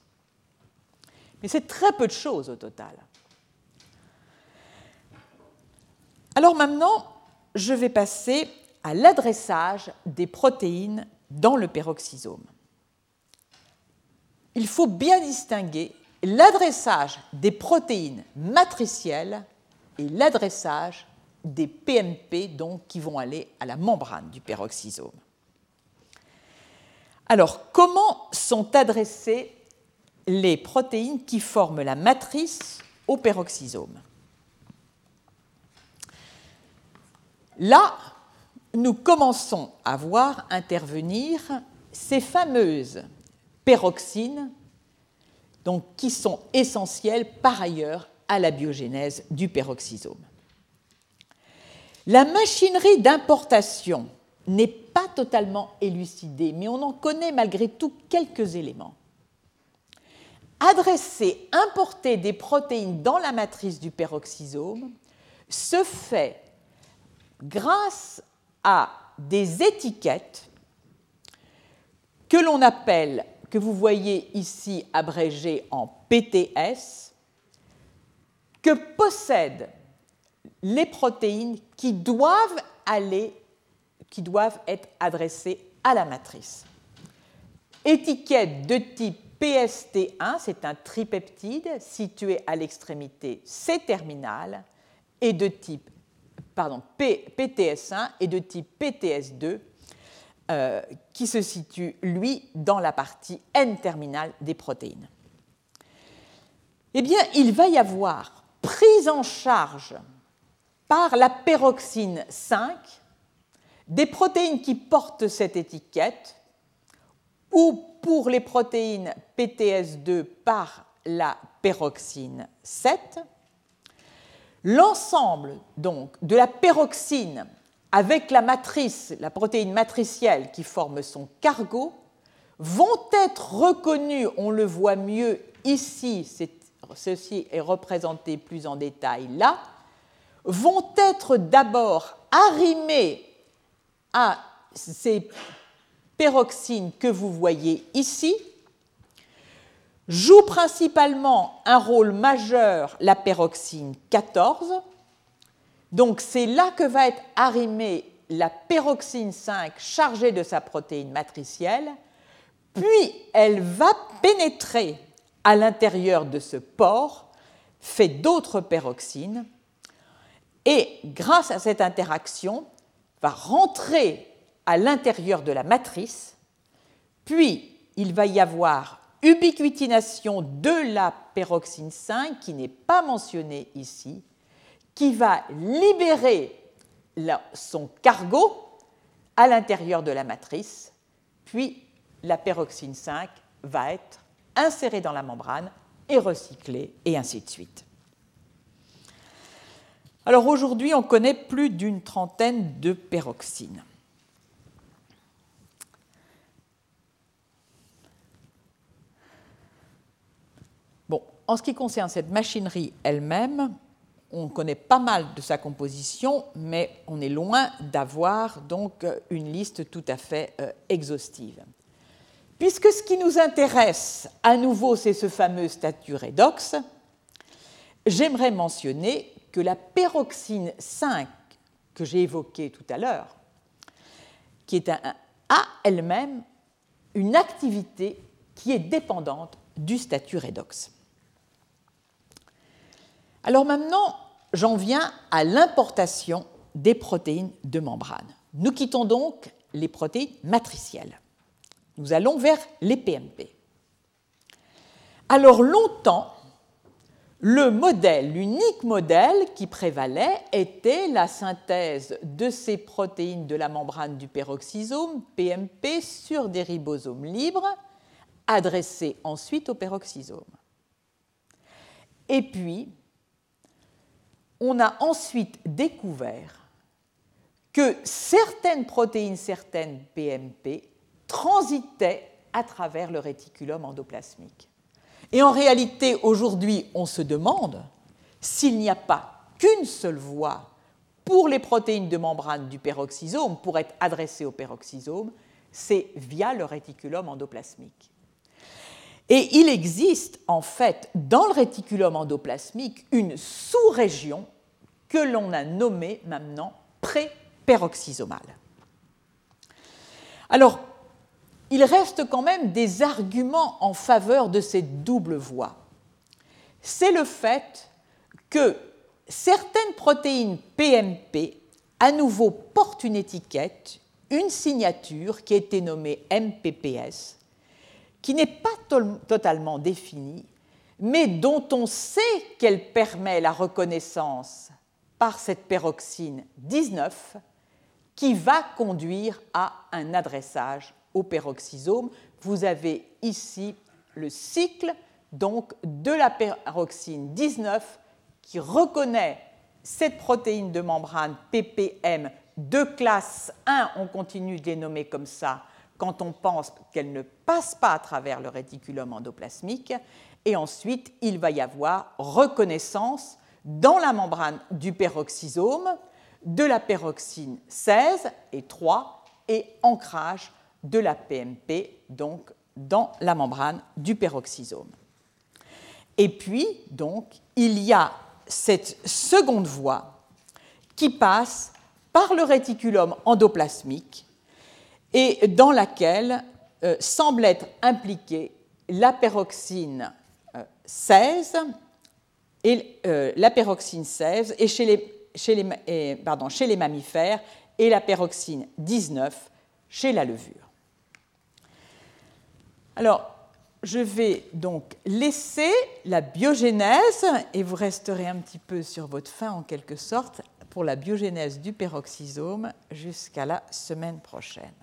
Mais c'est très peu de choses au total. Alors maintenant, je vais passer à l'adressage des protéines dans le peroxysome. Il faut bien distinguer l'adressage des protéines matricielles et l'adressage des PMP donc, qui vont aller à la membrane du peroxysome. Alors, comment sont adressées les protéines qui forment la matrice au peroxysome? Là, nous commençons à voir intervenir ces fameuses peroxines donc, qui sont essentielles par ailleurs à la biogénèse du peroxysome. La machinerie d'importation n'est pas totalement élucidée, mais on en connaît malgré tout quelques éléments. Adresser, importer des protéines dans la matrice du peroxysome se fait grâce à des étiquettes que l'on appelle, que vous voyez ici abrégées en PTS, que possèdent les protéines qui doivent aller, qui doivent être adressées à la matrice. Étiquette de type PST1, c'est un tripeptide situé à l'extrémité C-terminale, et de type pardon, PTS1 et de type PTS2, euh, qui se situe, lui, dans la partie N-terminale des protéines. Eh bien, il va y avoir prise en charge par la peroxine 5 des protéines qui portent cette étiquette ou pour les protéines PTS2 par la peroxine 7. L'ensemble donc de la peroxine avec la matrice, la protéine matricielle qui forme son cargo, vont être reconnus, on le voit mieux ici, ceci est représenté plus en détail là, vont être d'abord arrimés à ces peroxines que vous voyez ici, joue principalement un rôle majeur la peroxine 14. Donc c'est là que va être arrimée la peroxine 5 chargée de sa protéine matricielle, puis elle va pénétrer à l'intérieur de ce pore, fait d'autres peroxines, et grâce à cette interaction, va rentrer à l'intérieur de la matrice, puis il va y avoir ubiquitination de la peroxine 5 qui n'est pas mentionnée ici, qui va libérer son cargo à l'intérieur de la matrice, puis la peroxine 5 va être insérée dans la membrane et recyclée, et ainsi de suite. Alors aujourd'hui, on connaît plus d'une trentaine de peroxines. Bon, en ce qui concerne cette machinerie elle-même, on connaît pas mal de sa composition, mais on est loin d'avoir donc une liste tout à fait euh, exhaustive. Puisque ce qui nous intéresse à nouveau, c'est ce fameux statut redox, j'aimerais mentionner que la peroxine 5 que j'ai évoquée tout à l'heure, qui est un, a elle-même une activité qui est dépendante du statut redox. Alors maintenant, j'en viens à l'importation des protéines de membrane. Nous quittons donc les protéines matricielles. Nous allons vers les PMP. Alors longtemps, le modèle, l'unique modèle qui prévalait était la synthèse de ces protéines de la membrane du peroxysome, PMP, sur des ribosomes libres, adressés ensuite au peroxysome. Et puis, on a ensuite découvert que certaines protéines, certaines PMP, transitaient à travers le réticulum endoplasmique. Et en réalité, aujourd'hui, on se demande s'il n'y a pas qu'une seule voie pour les protéines de membrane du peroxysome pour être adressées au peroxysome, c'est via le réticulum endoplasmique. Et il existe en fait dans le réticulum endoplasmique une sous-région que l'on a nommée maintenant pré-peroxysomale. Alors, il reste quand même des arguments en faveur de cette double voie. C'est le fait que certaines protéines PMP, à nouveau, portent une étiquette, une signature qui a été nommée MPPS, qui n'est pas totalement définie, mais dont on sait qu'elle permet la reconnaissance par cette peroxyne 19 qui va conduire à un adressage au peroxysome. Vous avez ici le cycle donc de la peroxyne 19 qui reconnaît cette protéine de membrane ppm de classe 1, on continue de les nommer comme ça quand on pense qu'elle ne passe pas à travers le réticulum endoplasmique, et ensuite il va y avoir reconnaissance dans la membrane du peroxysome de la peroxyne 16 et 3 et ancrage de la PMP, donc dans la membrane du peroxysome. Et puis, donc, il y a cette seconde voie qui passe par le réticulum endoplasmique et dans laquelle euh, semble être impliquée la peroxyne 16 euh, et euh, la 16 et chez les, mammifères et la peroxyne 19 chez la levure. Alors, je vais donc laisser la biogénèse et vous resterez un petit peu sur votre fin en quelque sorte pour la biogénèse du peroxysome jusqu'à la semaine prochaine.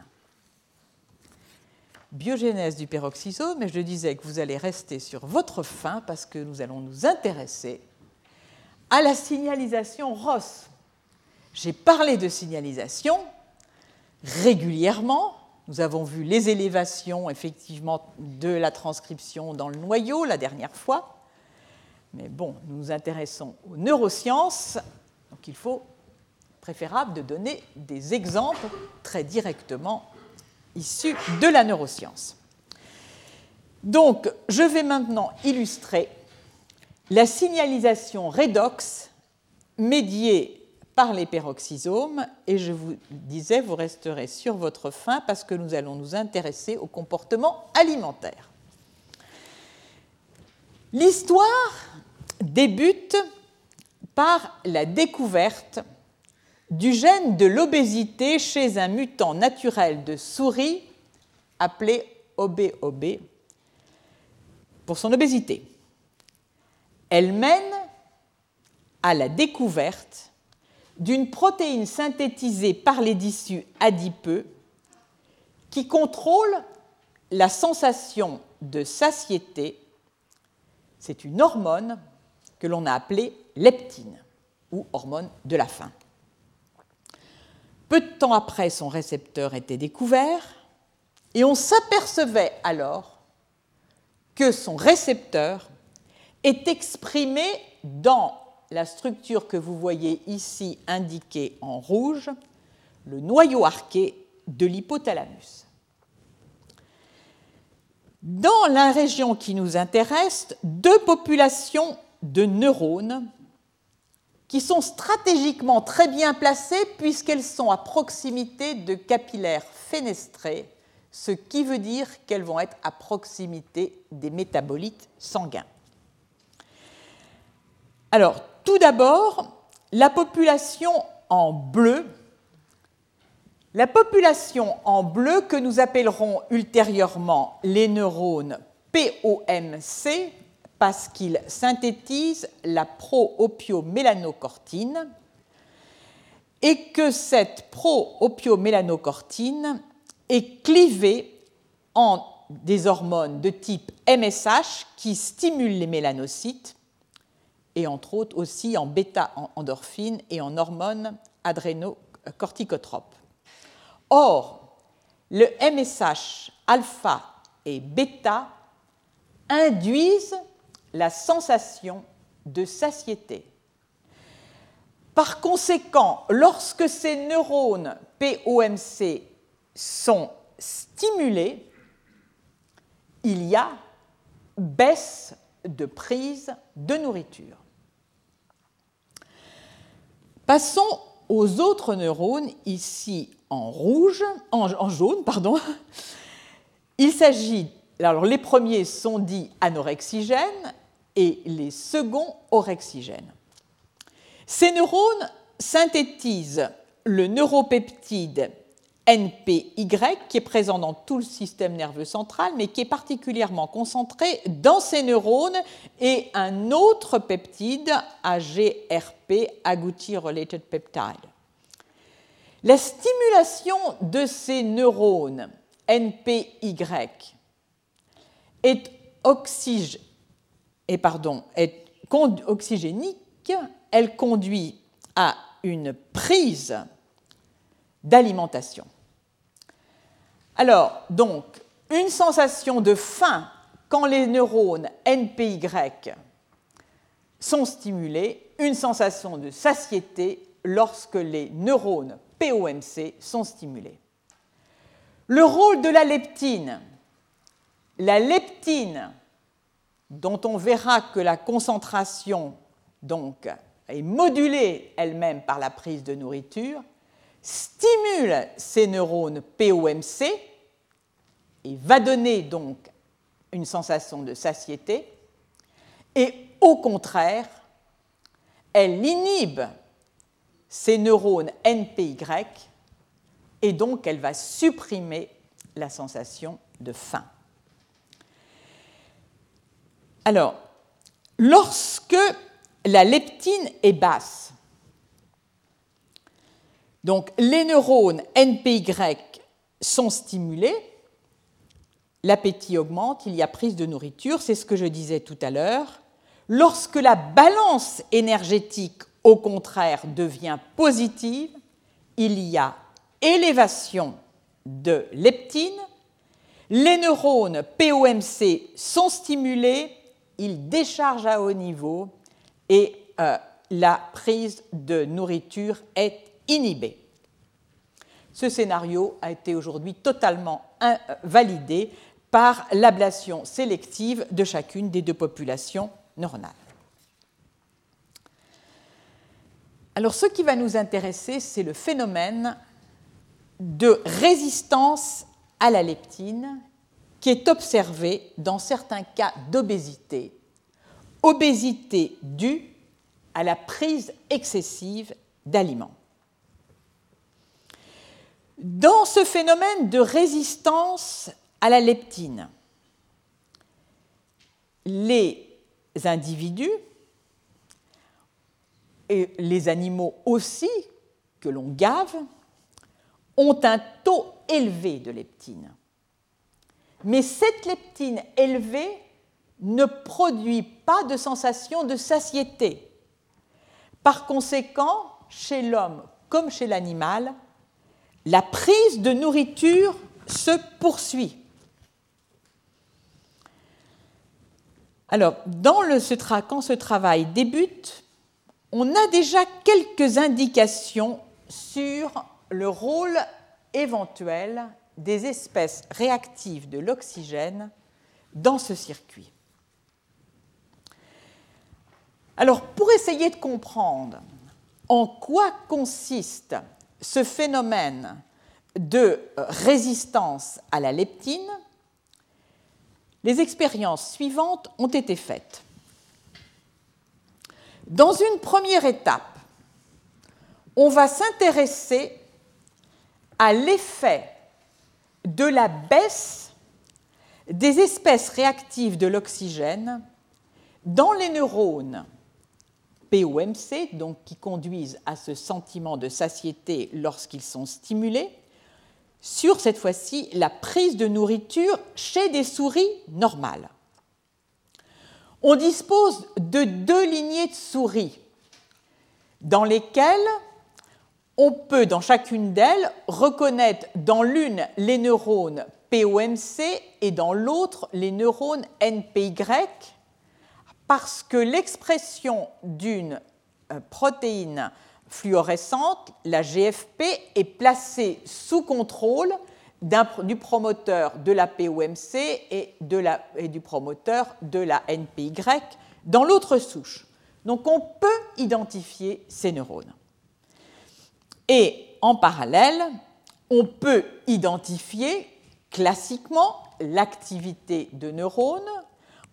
Biogénèse du peroxysome, et je disais que vous allez rester sur votre fin parce que nous allons nous intéresser à la signalisation ROS. J'ai parlé de signalisation régulièrement nous avons vu les élévations, effectivement, de la transcription dans le noyau la dernière fois. Mais bon, nous nous intéressons aux neurosciences, donc il faut préférable de donner des exemples très directement issus de la neuroscience. Donc, je vais maintenant illustrer la signalisation redox médiée par les peroxysomes. Et je vous disais, vous resterez sur votre faim parce que nous allons nous intéresser au comportement alimentaire. L'histoire débute par la découverte du gène de l'obésité chez un mutant naturel de souris appelé OBOB pour son obésité. Elle mène à la découverte d'une protéine synthétisée par les tissus adipeux qui contrôle la sensation de satiété. C'est une hormone que l'on a appelée leptine ou hormone de la faim. Peu de temps après, son récepteur était découvert et on s'apercevait alors que son récepteur est exprimé dans la structure que vous voyez ici indiquée en rouge, le noyau arqué de l'hypothalamus. Dans la région qui nous intéresse, deux populations de neurones qui sont stratégiquement très bien placées puisqu'elles sont à proximité de capillaires fenestrés, ce qui veut dire qu'elles vont être à proximité des métabolites sanguins. Alors, tout d'abord, la population en bleu, la population en bleu que nous appellerons ultérieurement les neurones POMC, parce qu'il synthétise la pro-opio-mélanocortine et que cette pro-opio-mélanocortine est clivée en des hormones de type MSH qui stimulent les mélanocytes et entre autres aussi en bêta-endorphine et en hormones adrénocorticotropes. Or, le MSH alpha et bêta induisent la sensation de satiété. Par conséquent, lorsque ces neurones POMC sont stimulés, il y a baisse de prise de nourriture. Passons aux autres neurones, ici en rouge, en, jaune, pardon. Il s'agit, alors les premiers sont dits anorexigènes et les seconds orexigènes. Ces neurones synthétisent le neuropeptide NPY qui est présent dans tout le système nerveux central, mais qui est particulièrement concentré dans ces neurones et un autre peptide, AGRP, Agouti Related Peptide. La stimulation de ces neurones NPY est, et pardon, est oxygénique, elle conduit à une prise d'alimentation. Alors, donc, une sensation de faim quand les neurones NPY sont stimulés, une sensation de satiété lorsque les neurones POMC sont stimulés. Le rôle de la leptine. La leptine, dont on verra que la concentration donc, est modulée elle-même par la prise de nourriture, stimule ces neurones POMC et va donner donc une sensation de satiété, et au contraire, elle inhibe ces neurones NPY et donc elle va supprimer la sensation de faim. Alors, lorsque la leptine est basse, donc les neurones NPY sont stimulés, l'appétit augmente, il y a prise de nourriture, c'est ce que je disais tout à l'heure. Lorsque la balance énergétique, au contraire, devient positive, il y a élévation de leptine, les neurones POMC sont stimulés, ils déchargent à haut niveau et euh, la prise de nourriture est inhibé. Ce scénario a été aujourd'hui totalement validé par l'ablation sélective de chacune des deux populations neuronales. Alors ce qui va nous intéresser, c'est le phénomène de résistance à la leptine qui est observé dans certains cas d'obésité, obésité due à la prise excessive d'aliments. Dans ce phénomène de résistance à la leptine, les individus et les animaux aussi que l'on gave ont un taux élevé de leptine. Mais cette leptine élevée ne produit pas de sensation de satiété. Par conséquent, chez l'homme comme chez l'animal, la prise de nourriture se poursuit. Alors, dans le, quand ce travail débute, on a déjà quelques indications sur le rôle éventuel des espèces réactives de l'oxygène dans ce circuit. Alors, pour essayer de comprendre en quoi consiste ce phénomène de résistance à la leptine, les expériences suivantes ont été faites. Dans une première étape, on va s'intéresser à l'effet de la baisse des espèces réactives de l'oxygène Dans les neurones POMC, donc qui conduisent à ce sentiment de satiété lorsqu'ils sont stimulés, sur cette fois-ci la prise de nourriture chez des souris normales. On dispose de deux lignées de souris dans lesquelles on peut, dans chacune d'elles, reconnaître dans l'une les neurones POMC et dans l'autre les neurones NPY, parce que l'expression d'une euh, protéine fluorescente, la GFP, est placée sous contrôle du promoteur de la POMC et, et du promoteur de la NPY dans l'autre souche. Donc on peut identifier ces neurones. Et en parallèle, on peut identifier classiquement l'activité de neurones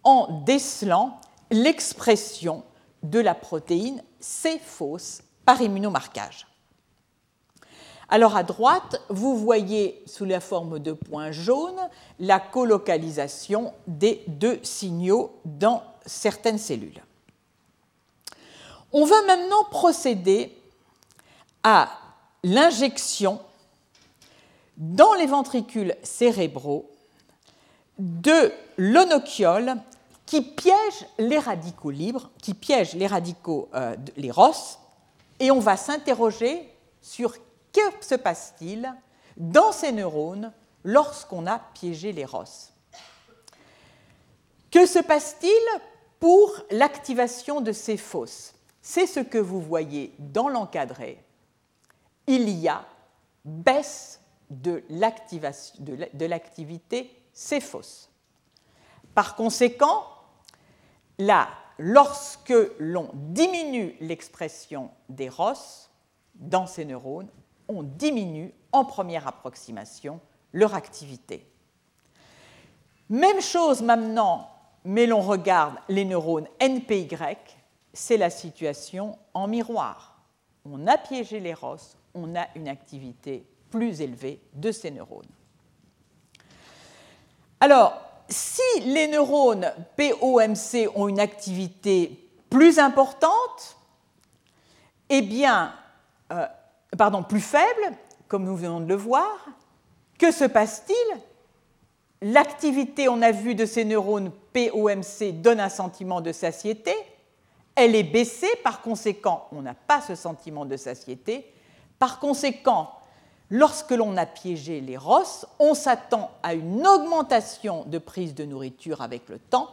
en décelant l'expression de la protéine C fausse par immunomarquage. Alors à droite, vous voyez sous la forme de points jaunes la colocalisation des deux signaux dans certaines cellules. On va maintenant procéder à l'injection dans les ventricules cérébraux de l'onochiol qui piège les radicaux libres, qui piège les radicaux, euh, les ROS, et on va s'interroger sur que se passe-t-il dans ces neurones lorsqu'on a piégé les ROS. Que se passe-t-il pour l'activation de ces fosses? C'est ce que vous voyez dans l'encadré il y a baisse de l'activité céphos. Par conséquent, là, lorsque l'on diminue l'expression des ROS dans ces neurones, on diminue en première approximation leur activité. Même chose maintenant, mais l'on regarde les neurones NPY, c'est la situation en miroir. On a piégé les ROS, on a une activité plus élevée de ces neurones. Alors, si les neurones POMC ont une activité plus importante, eh bien, euh, pardon, plus faible, comme nous venons de le voir, que se passe-t-il? L'activité, on a vu, de ces neurones POMC donne un sentiment de satiété. Elle est baissée, par conséquent, on n'a pas ce sentiment de satiété. Par conséquent, lorsque l'on a piégé les ROS, on s'attend à une augmentation de prise de nourriture avec le temps,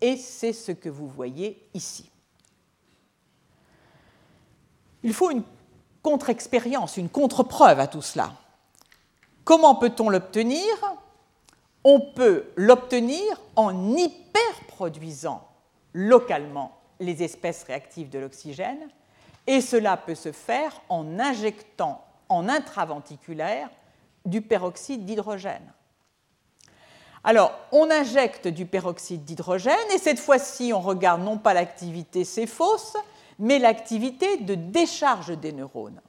et c'est ce que vous voyez ici. Il faut une contre-expérience, une contre-preuve à tout cela. Comment peut-on l'obtenir? On peut l'obtenir en hyperproduisant localement les espèces réactives de l'oxygène et cela peut se faire en injectant en intraventiculaire du peroxyde d'hydrogène. Alors, on injecte du peroxyde d'hydrogène et cette fois-ci, on regarde non pas l'activité céphos, mais l'activité de décharge des neurones.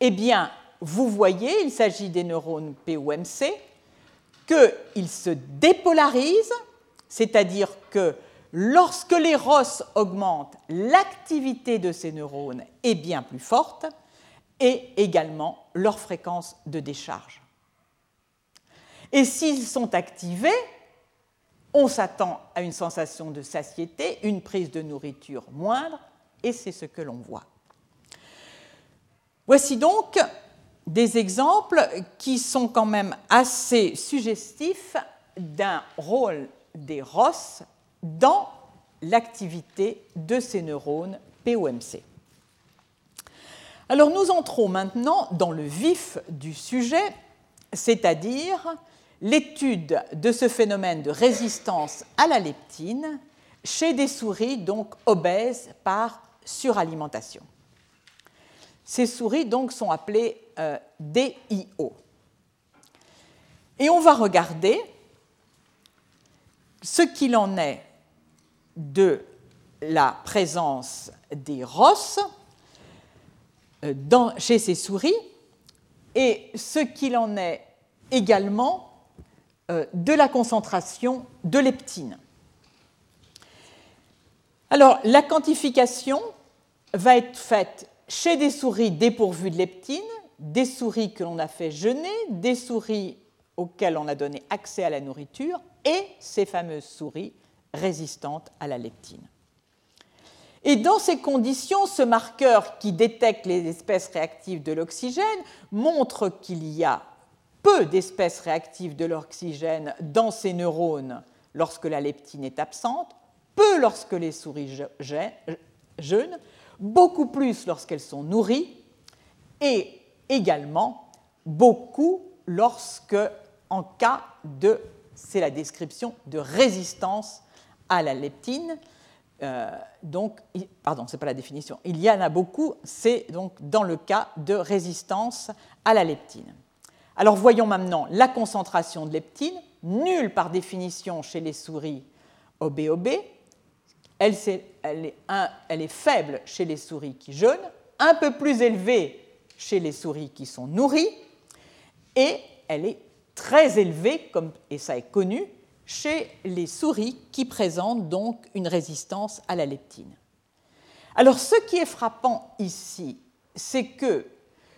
Eh bien, vous voyez, il s'agit des neurones POMC, qu'ils se dépolarisent, c'est-à-dire que Lorsque les ROS augmentent, l'activité de ces neurones est bien plus forte et également leur fréquence de décharge. Et s'ils sont activés, on s'attend à une sensation de satiété, une prise de nourriture moindre, et c'est ce que l'on voit. Voici donc des exemples qui sont quand même assez suggestifs d'un rôle des ROS dans l'activité de ces neurones POMC. Alors nous entrons maintenant dans le vif du sujet, c'est-à-dire l'étude de ce phénomène de résistance à la leptine chez des souris donc obèses par suralimentation. Ces souris donc sont appelées euh, DIO. Et on va regarder ce qu'il en est de la présence des ROS euh, chez ces souris et ce qu'il en est également euh, de la concentration de leptine. Alors, la quantification va être faite chez des souris dépourvues de leptine, des souris que l'on a fait jeûner, des souris auxquelles on a donné accès à la nourriture et ces fameuses souris résistantes à la leptine. Et dans ces conditions, ce marqueur qui détecte les espèces réactives de l'oxygène montre qu'il y a peu d'espèces réactives de l'oxygène dans ces neurones lorsque la leptine est absente, peu lorsque les souris jeûnent, beaucoup plus lorsqu'elles sont nourries, et également beaucoup lorsque, en cas de, c'est la description, de résistance à la leptine. Euh, donc, pardon, ce n'est pas la définition. Il y en a beaucoup, c'est donc dans le cas de résistance à la leptine. Alors voyons maintenant la concentration de leptine, nulle par définition chez les souris OBOB, elle, est, faible chez les souris qui jeûnent, un peu plus élevée chez les souris qui sont nourries, et elle est très élevée, comme, et ça est connu, chez les souris qui présentent donc une résistance à la leptine. Alors ce qui est frappant ici, c'est que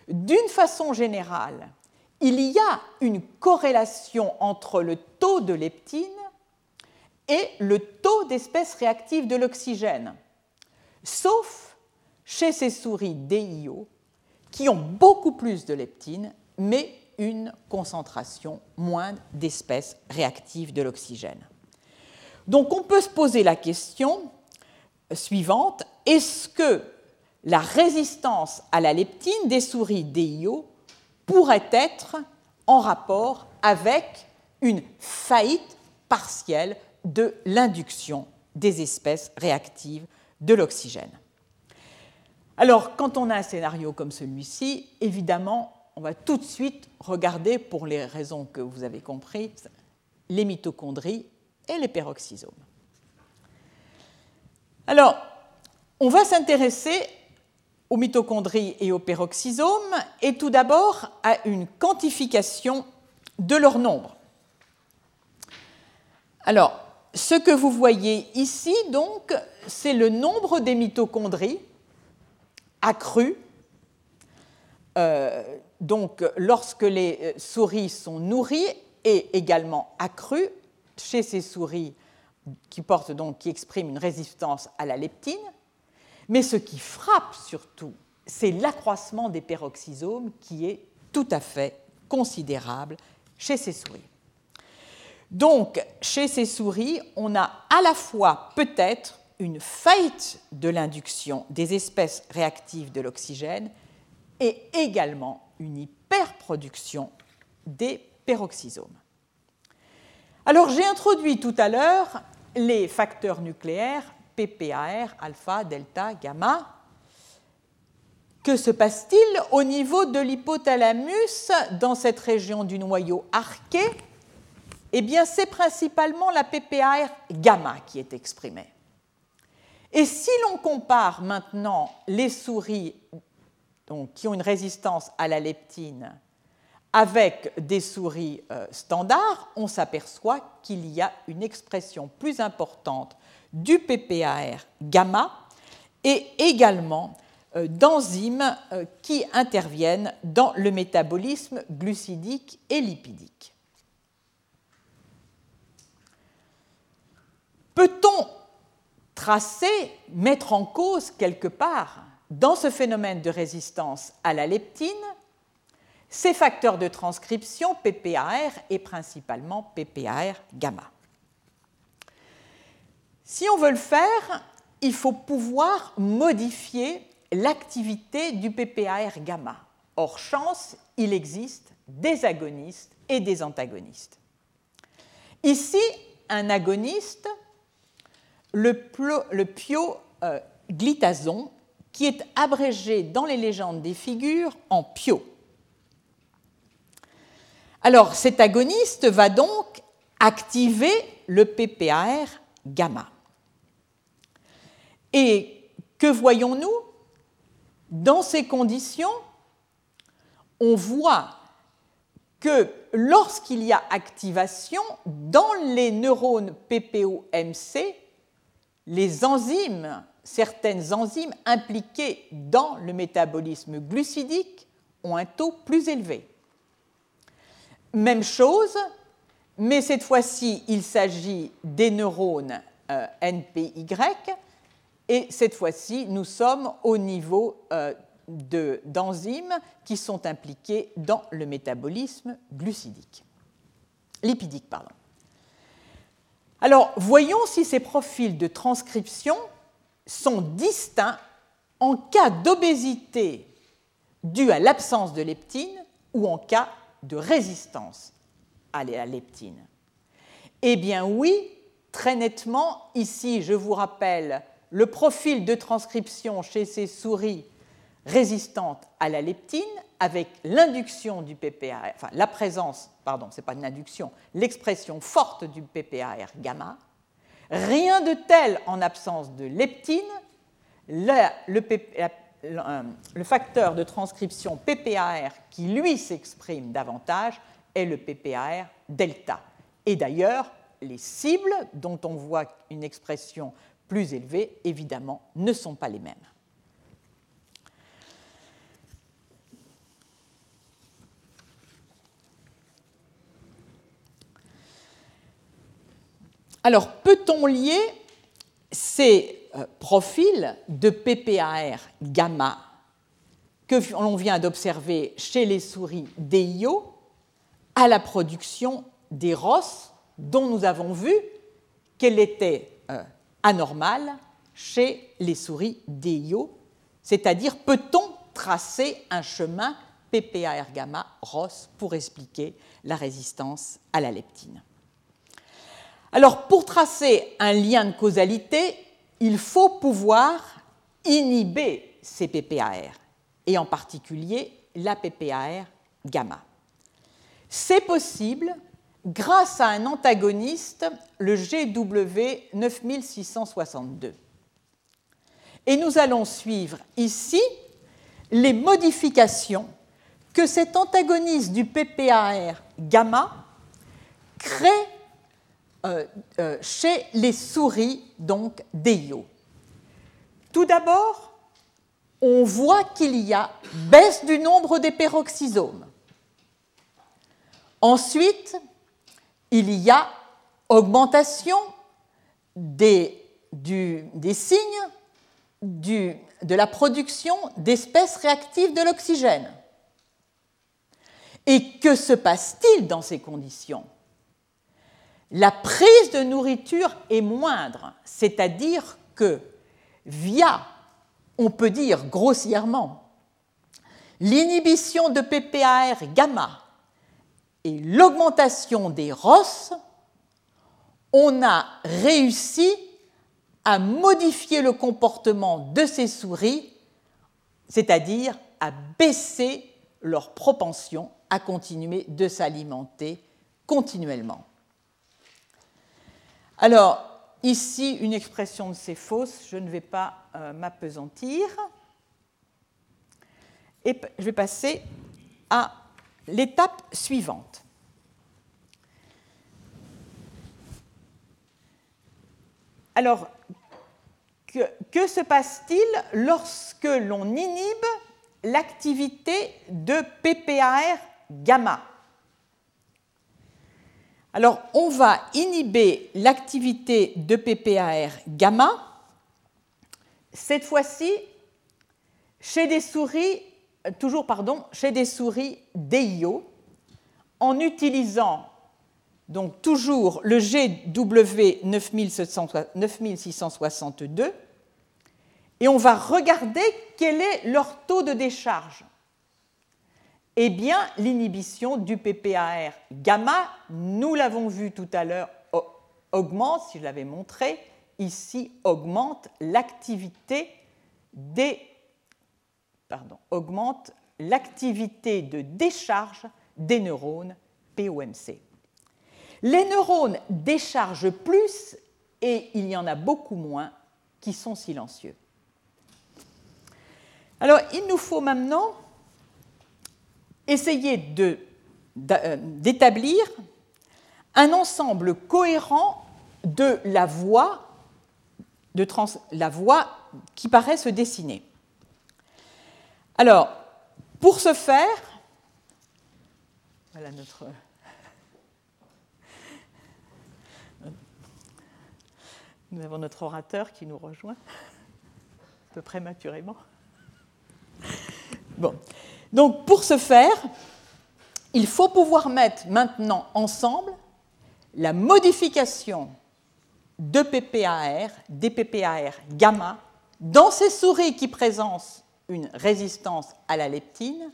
d'une façon générale, il y a une corrélation entre le taux de leptine et le taux d'espèces réactives de l'oxygène, sauf chez ces souris DIO qui ont beaucoup plus de leptine, mais une concentration moindre d'espèces réactives de l'oxygène. Donc on peut se poser la question suivante, est-ce que la résistance à la leptine des souris DIO pourrait être en rapport avec une faillite partielle de l'induction des espèces réactives de l'oxygène? Alors, quand on a un scénario comme celui-ci, évidemment, on va tout de suite regarder, pour les raisons que vous avez comprises, les mitochondries et les peroxysomes. Alors, on va s'intéresser aux mitochondries et aux peroxysomes, et tout d'abord à une quantification de leur nombre. Alors, ce que vous voyez ici, donc, c'est le nombre des mitochondries accrues. Euh, donc, lorsque les euh, souris sont nourries et également accrues chez ces souris qui portent donc, qui expriment une résistance à la leptine. Mais ce qui frappe surtout, c'est l'accroissement des peroxysomes qui est tout à fait considérable chez ces souris. Donc, chez ces souris, on a à la fois peut-être une faillite de l'induction des espèces réactives de l'oxygène et également une hyperproduction des peroxysomes. Alors, j'ai introduit tout à l'heure les facteurs nucléaires PPAR, alpha, delta, gamma. Que se passe-t-il au niveau de l'hypothalamus dans cette région du noyau arqué? Eh bien, c'est principalement la PPAR gamma qui est exprimée. Et si l'on compare maintenant les souris qui ont une résistance à la leptine avec des souris euh, standards, on s'aperçoit qu'il y a une expression plus importante du PPAR gamma et également euh, d'enzymes euh, qui interviennent dans le métabolisme glucidique et lipidique. Peut-on tracer, mettre en cause quelque part, dans ce phénomène de résistance à la leptine, ces facteurs de transcription PPAR et principalement PPAR gamma Si on veut le faire, il faut pouvoir modifier l'activité du PPAR gamma. Hors chance, il existe des agonistes et des antagonistes. Ici, un agoniste le, pioglitazon, euh, qui est abrégé dans les légendes des figures en pio. Alors, cet agoniste va donc activer le PPAR gamma. Et que voyons-nous? Dans ces conditions, on voit que lorsqu'il y a activation, dans les neurones PPO-MC, les enzymes, certaines enzymes impliquées dans le métabolisme glucidique ont un taux plus élevé. Même chose, mais cette fois-ci, il s'agit des neurones euh, NPY, et cette fois-ci, nous sommes au niveau euh, d'enzymes qui sont impliquées dans le métabolisme glucidique, lipidique. Pardon. Alors, voyons si ces profils de transcription sont distincts en cas d'obésité due à l'absence de leptine ou en cas de résistance à la leptine. Eh bien oui, très nettement, ici, je vous rappelle le profil de transcription chez ces souris résistantes à la leptine avec l'induction du PPAR, enfin la présence, pardon, c'est pas une induction, l'expression forte du PPAR gamma. Rien de tel en absence de leptine. Le, le facteur de transcription PPAR qui lui s'exprime davantage est le PPAR delta. Et d'ailleurs, les cibles dont on voit une expression plus élevés, évidemment, ne sont pas les mêmes. Alors, peut-on lier ces euh, profils de PPAR gamma que l'on vient d'observer chez les souris DIO à la production des ROS dont nous avons vu qu'elle était euh, anormale chez les souris DIO, c'est-à-dire peut-on tracer un chemin PPAR gamma ROS pour expliquer la résistance à la leptine. Alors pour tracer un lien de causalité, il faut pouvoir inhiber ces PPAR, et en particulier la PPAR gamma. C'est possible grâce à un antagoniste, le GW 9662. Et nous allons suivre ici les modifications que cet antagoniste du PPAR gamma crée euh, euh, chez les souris donc d'EIO. Tout d'abord, on voit qu'il y a baisse du nombre des peroxysomes. Ensuite, il y a augmentation des, signes de la production d'espèces réactives de l'oxygène. Et que se passe-t-il dans ces conditions? La prise de nourriture est moindre, c'est-à-dire que via, on peut dire grossièrement, l'inhibition de PPAR gamma et l'augmentation des ROS, on a réussi à modifier le comportement de ces souris, c'est-à-dire à baisser leur propension à continuer de s'alimenter continuellement. Alors, ici, une expression de ces fausses, je ne vais pas euh, m'apesantir. Et je vais passer à l'étape suivante. Alors, que, se passe-t-il lorsque l'on inhibe l'activité de PPAR gamma? Alors, on va inhiber l'activité de PPAR gamma, cette fois-ci chez des souris toujours pardon, chez des souris DIO en utilisant donc toujours le GW 9662 et on va regarder quel est leur taux de décharge. Eh bien, l'inhibition du PPAR gamma, nous l'avons vu tout à l'heure, augmente, si je l'avais montré, ici augmente l'activité des augmente l'activité de décharge des neurones POMC. Les neurones déchargent plus et il y en a beaucoup moins qui sont silencieux. Alors, il nous faut maintenant essayer euh, d'établir un ensemble cohérent de la voie de la voie qui paraît se dessiner. Alors, pour ce faire, voilà notre. Nous avons notre orateur qui nous rejoint, un peu prématurément. Bon. Donc, pour ce faire, il faut pouvoir mettre maintenant ensemble la modification de PPAR, des PPAR gamma, dans ces souris qui présentent une résistance à la leptine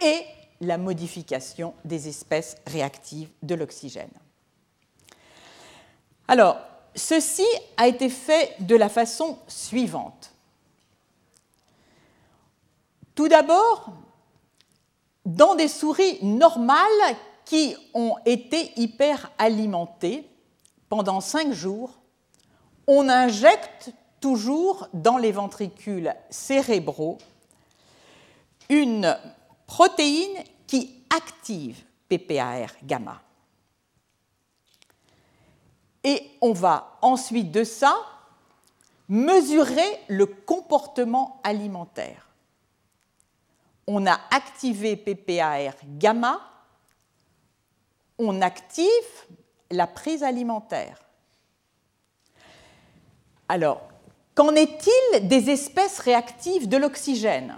et la modification des espèces réactives de l'oxygène. Alors, ceci a été fait de la façon suivante. Tout d'abord, dans des souris normales qui ont été hyperalimentées pendant cinq jours, on injecte toujours dans les ventricules cérébraux une protéine qui active PPAR gamma. Et on va ensuite de ça mesurer le comportement alimentaire. On a activé PPAR gamma, on active la prise alimentaire. Alors, qu'en est-il des espèces réactives de l'oxygène?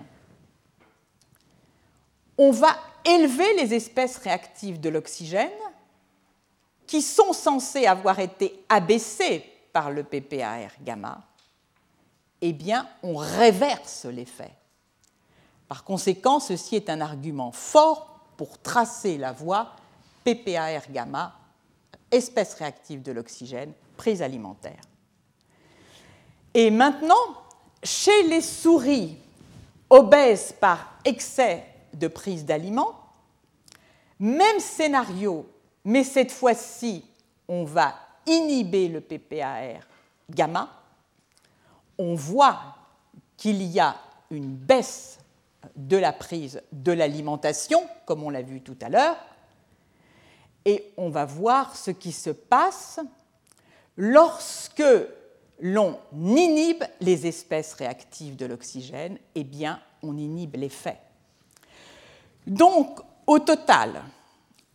On va élever les espèces réactives de l'oxygène qui sont censées avoir été abaissées par le PPAR gamma. Eh bien, on réverse l'effet. Par conséquent, ceci est un argument fort pour tracer la voie PPAR gamma espèces réactives de l'oxygène, prise alimentaire. Et maintenant, chez les souris obèses par excès de prise d'aliments, même scénario, mais cette fois-ci, on va inhiber le PPAR gamma. On voit qu'il y a une baisse de la prise de l'alimentation, comme on l'a vu tout à l'heure, et on va voir ce qui se passe lorsque l'on inhibe les espèces réactives de l'oxygène, eh bien, on inhibe l'effet. Donc, au total,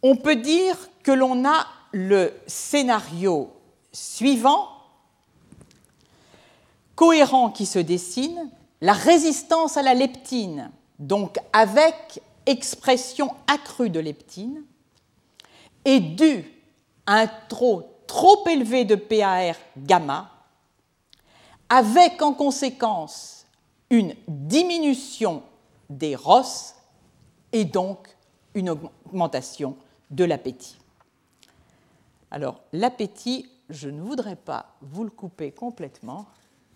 on peut dire que l'on a le scénario suivant, cohérent qui se dessine, la résistance à la leptine, donc avec expression accrue de leptine, est dû à un trop trop élevé de PAR gamma, avec en conséquence une diminution des ROS et donc une augmentation de l'appétit. Alors l'appétit, je ne voudrais pas vous le couper complètement,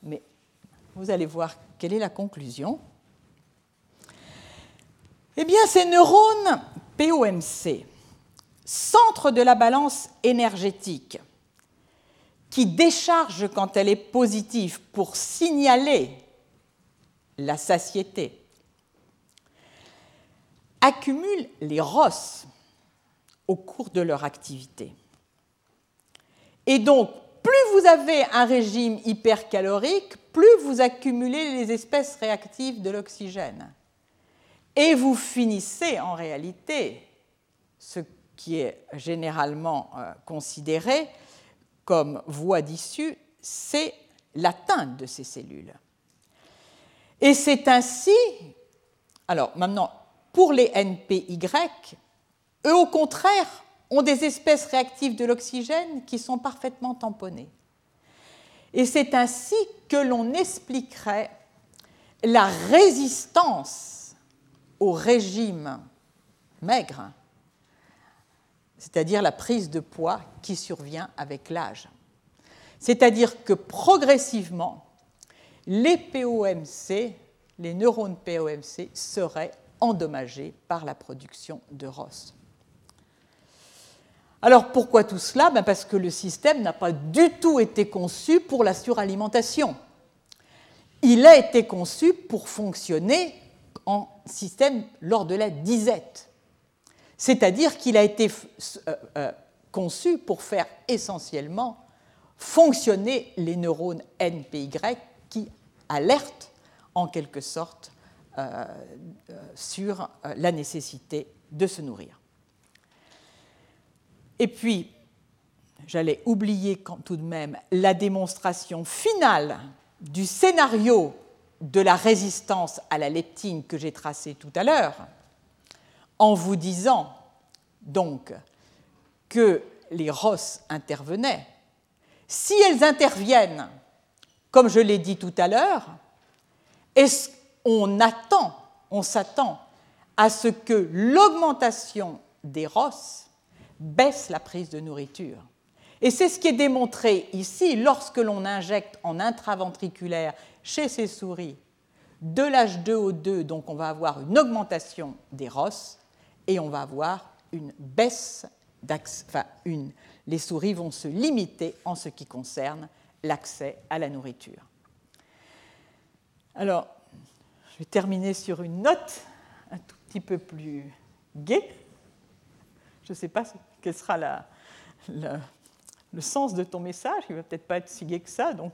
mais vous allez voir quelle est la conclusion. Eh bien, ces neurones POMC, centre de la balance énergétique, qui décharge quand elle est positive pour signaler la satiété, accumule les ROS au cours de leur activité. Et donc, plus vous avez un régime hypercalorique, plus vous accumulez les espèces réactives de l'oxygène. Et vous finissez en réalité, ce qui est généralement euh, considéré comme voie d'issue, c'est l'atteinte de ces cellules. Et c'est ainsi, alors maintenant, pour les NPY, eux au contraire ont des espèces réactives de l'oxygène qui sont parfaitement tamponnées. Et c'est ainsi que l'on expliquerait la résistance au régime maigre c'est-à-dire la prise de poids qui survient avec l'âge. C'est-à-dire que progressivement, les POMC, les neurones POMC, seraient endommagés par la production de ROS. Alors pourquoi tout cela ben Parce que le système n'a pas du tout été conçu pour la suralimentation. Il a été conçu pour fonctionner en système lors de la disette. C'est-à-dire qu'il a été euh, euh, conçu pour faire essentiellement fonctionner les neurones NPY qui alertent en quelque sorte euh, sur la nécessité de se nourrir. Et puis, j'allais oublier tout de même la démonstration finale du scénario de la résistance à la leptine que j'ai tracé tout à l'heure, en vous disant donc que les ROS intervenaient, si elles interviennent, comme je l'ai dit tout à l'heure, est-ce on attend, on s'attend à ce que l'augmentation des ROS baisse la prise de nourriture. Et c'est ce qui est démontré ici lorsque l'on injecte en intraventriculaire chez ces souris de l'H2O2, donc on va avoir une augmentation des ROS et on va avoir une baisse d'accès, enfin une, les souris vont se limiter en ce qui concerne l'accès à la nourriture. Alors, je vais terminer sur une note un tout petit peu plus gaie. Je ne sais pas quel sera le sens de ton message, il ne va peut-être pas être si gai que ça. Donc,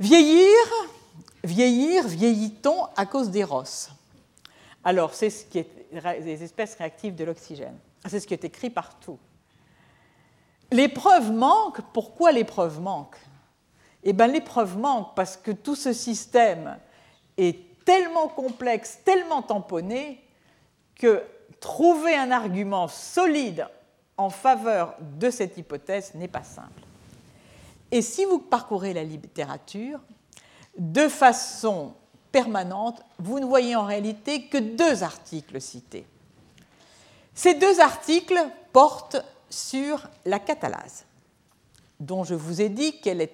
vieillir, vieillir, vieillit-on à cause des rosses? Alors, c'est ce qui est les espèces réactives de l'oxygène. C'est ce qui est écrit partout. Les preuves manquent. Pourquoi les preuves manquent? Eh bien, les preuves manquent parce que tout ce système est tellement complexe, tellement tamponné, que trouver un argument solide en faveur de cette hypothèse n'est pas simple. Et si vous parcourez la littérature, de façon permanente, vous ne voyez en réalité que deux articles cités. Ces deux articles portent sur la catalase, dont je vous ai dit qu'elle,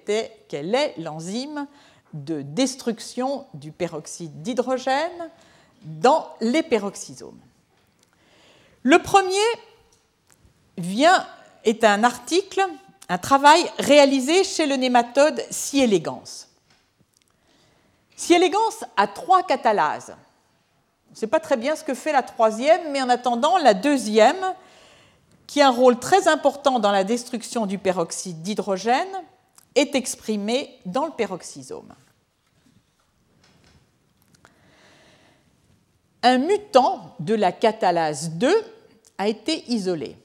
qu'elle est l'enzyme de destruction du peroxyde d'hydrogène dans les peroxysomes. Le premier vient, est un article, un travail réalisé chez le nématode Si elegans a trois catalases. On ne sait pas très bien ce que fait la troisième, mais en attendant, la deuxième, qui a un rôle très important dans la destruction du peroxyde d'hydrogène, est exprimée dans le peroxysome. un mutant de la catalase 2 a été isolé.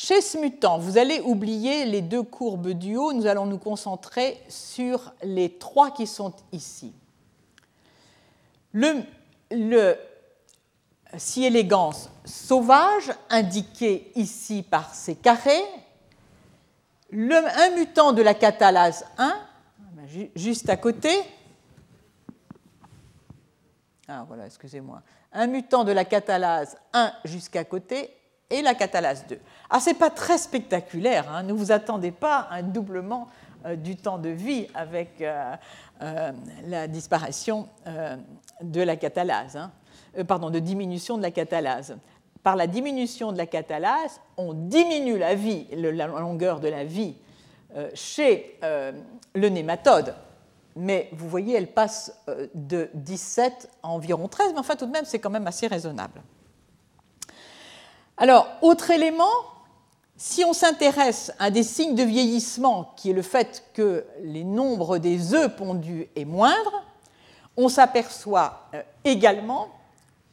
Chez ce mutant, vous allez oublier les deux courbes du haut, nous allons nous concentrer sur les trois qui sont ici. Le, le si élégance sauvage, indiqué ici par ces carrés, un mutant de la catalase 1, juste à côté, ah, voilà, excusez-moi, un mutant de la catalase 1 jusqu'à côté et la catalase 2. Ah, ce n'est pas très spectaculaire, hein. ne vous attendez pas à un doublement euh, du temps de vie avec euh, euh, la disparition de la catalase, hein. pardon, de diminution de la catalase. Par la diminution de la catalase, on diminue la vie, la longueur de la vie chez le nématode mais vous voyez, elle passe de 17 à environ 13, mais enfin tout de même, c'est quand même assez raisonnable. Alors, autre élément, si on s'intéresse à des signes de vieillissement, qui est le fait que les nombres des œufs pondus est moindre, on s'aperçoit euh, également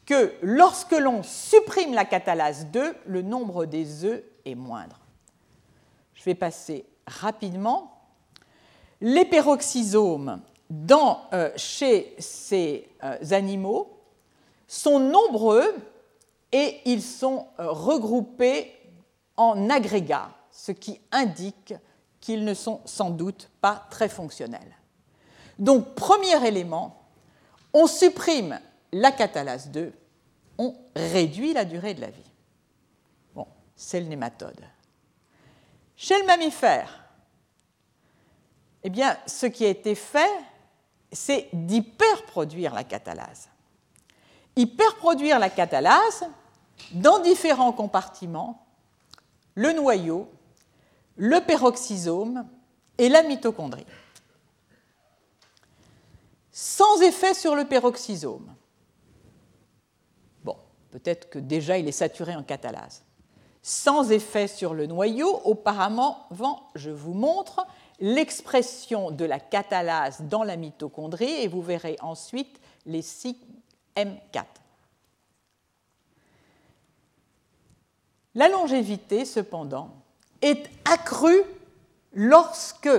que lorsque l'on supprime la catalase 2, le nombre des œufs est moindre. Je vais passer rapidement les peroxysomes euh, chez ces euh, animaux sont nombreux et ils sont euh, regroupés en agrégats, ce qui indique qu'ils ne sont sans doute pas très fonctionnels. Donc, premier élément, on supprime la catalase 2, on réduit la durée de la vie. Bon, c'est le nématode. Chez le mammifère, eh bien, ce qui a été fait, c'est d'hyperproduire la catalase. Hyperproduire la catalase dans différents compartiments, le noyau, le peroxysome et la mitochondrie. Sans effet sur le peroxysome. Bon, peut-être que déjà il est saturé en catalase. sans effet sur le noyau. Auparavant, je vous montre l'expression de la catalase dans la mitochondrie et vous verrez ensuite les M4. La longévité, cependant, est accrue lorsque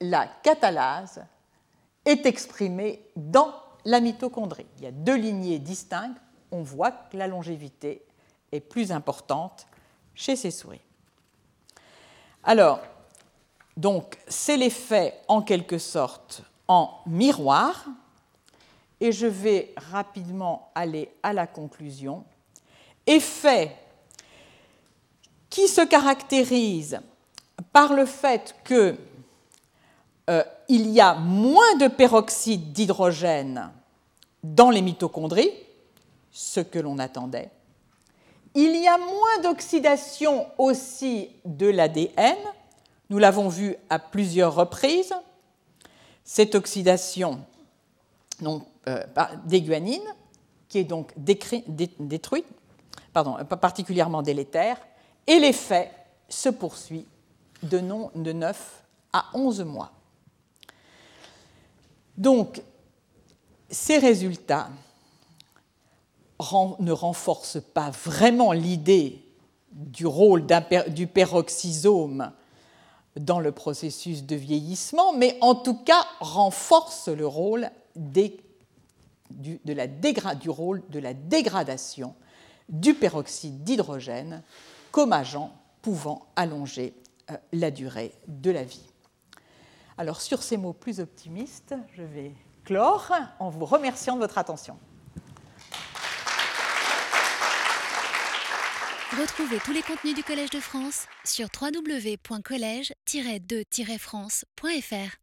la catalase est exprimée dans la mitochondrie. Il y a deux lignées distinctes. On voit que la longévité est plus importante chez ces souris. Alors, donc, c'est l'effet en quelque sorte en miroir. Et je vais rapidement aller à la conclusion. Effet qui se caractérise par le fait qu'il euh, y a moins de peroxyde d'hydrogène dans les mitochondries, ce que l'on attendait. Il y a moins d'oxydation aussi de l'ADN, nous l'avons vu à plusieurs reprises. Cette oxydation donc, euh, des guanines, qui est donc détruite, pardon, particulièrement délétère, et l'effet se poursuit de, non, de 9 à 11 mois. Donc, ces résultats ne renforcent pas vraiment l'idée du rôle du peroxysome dans le processus de vieillissement, mais en tout cas renforcent le rôle du, de la du rôle de la dégradation du peroxyde d'hydrogène comme agent pouvant allonger euh, la durée de la vie. Alors sur ces mots plus optimistes, je vais clore en vous remerciant de votre attention. Retrouvez tous les contenus du Collège de France sur www.colège-2-france.fr.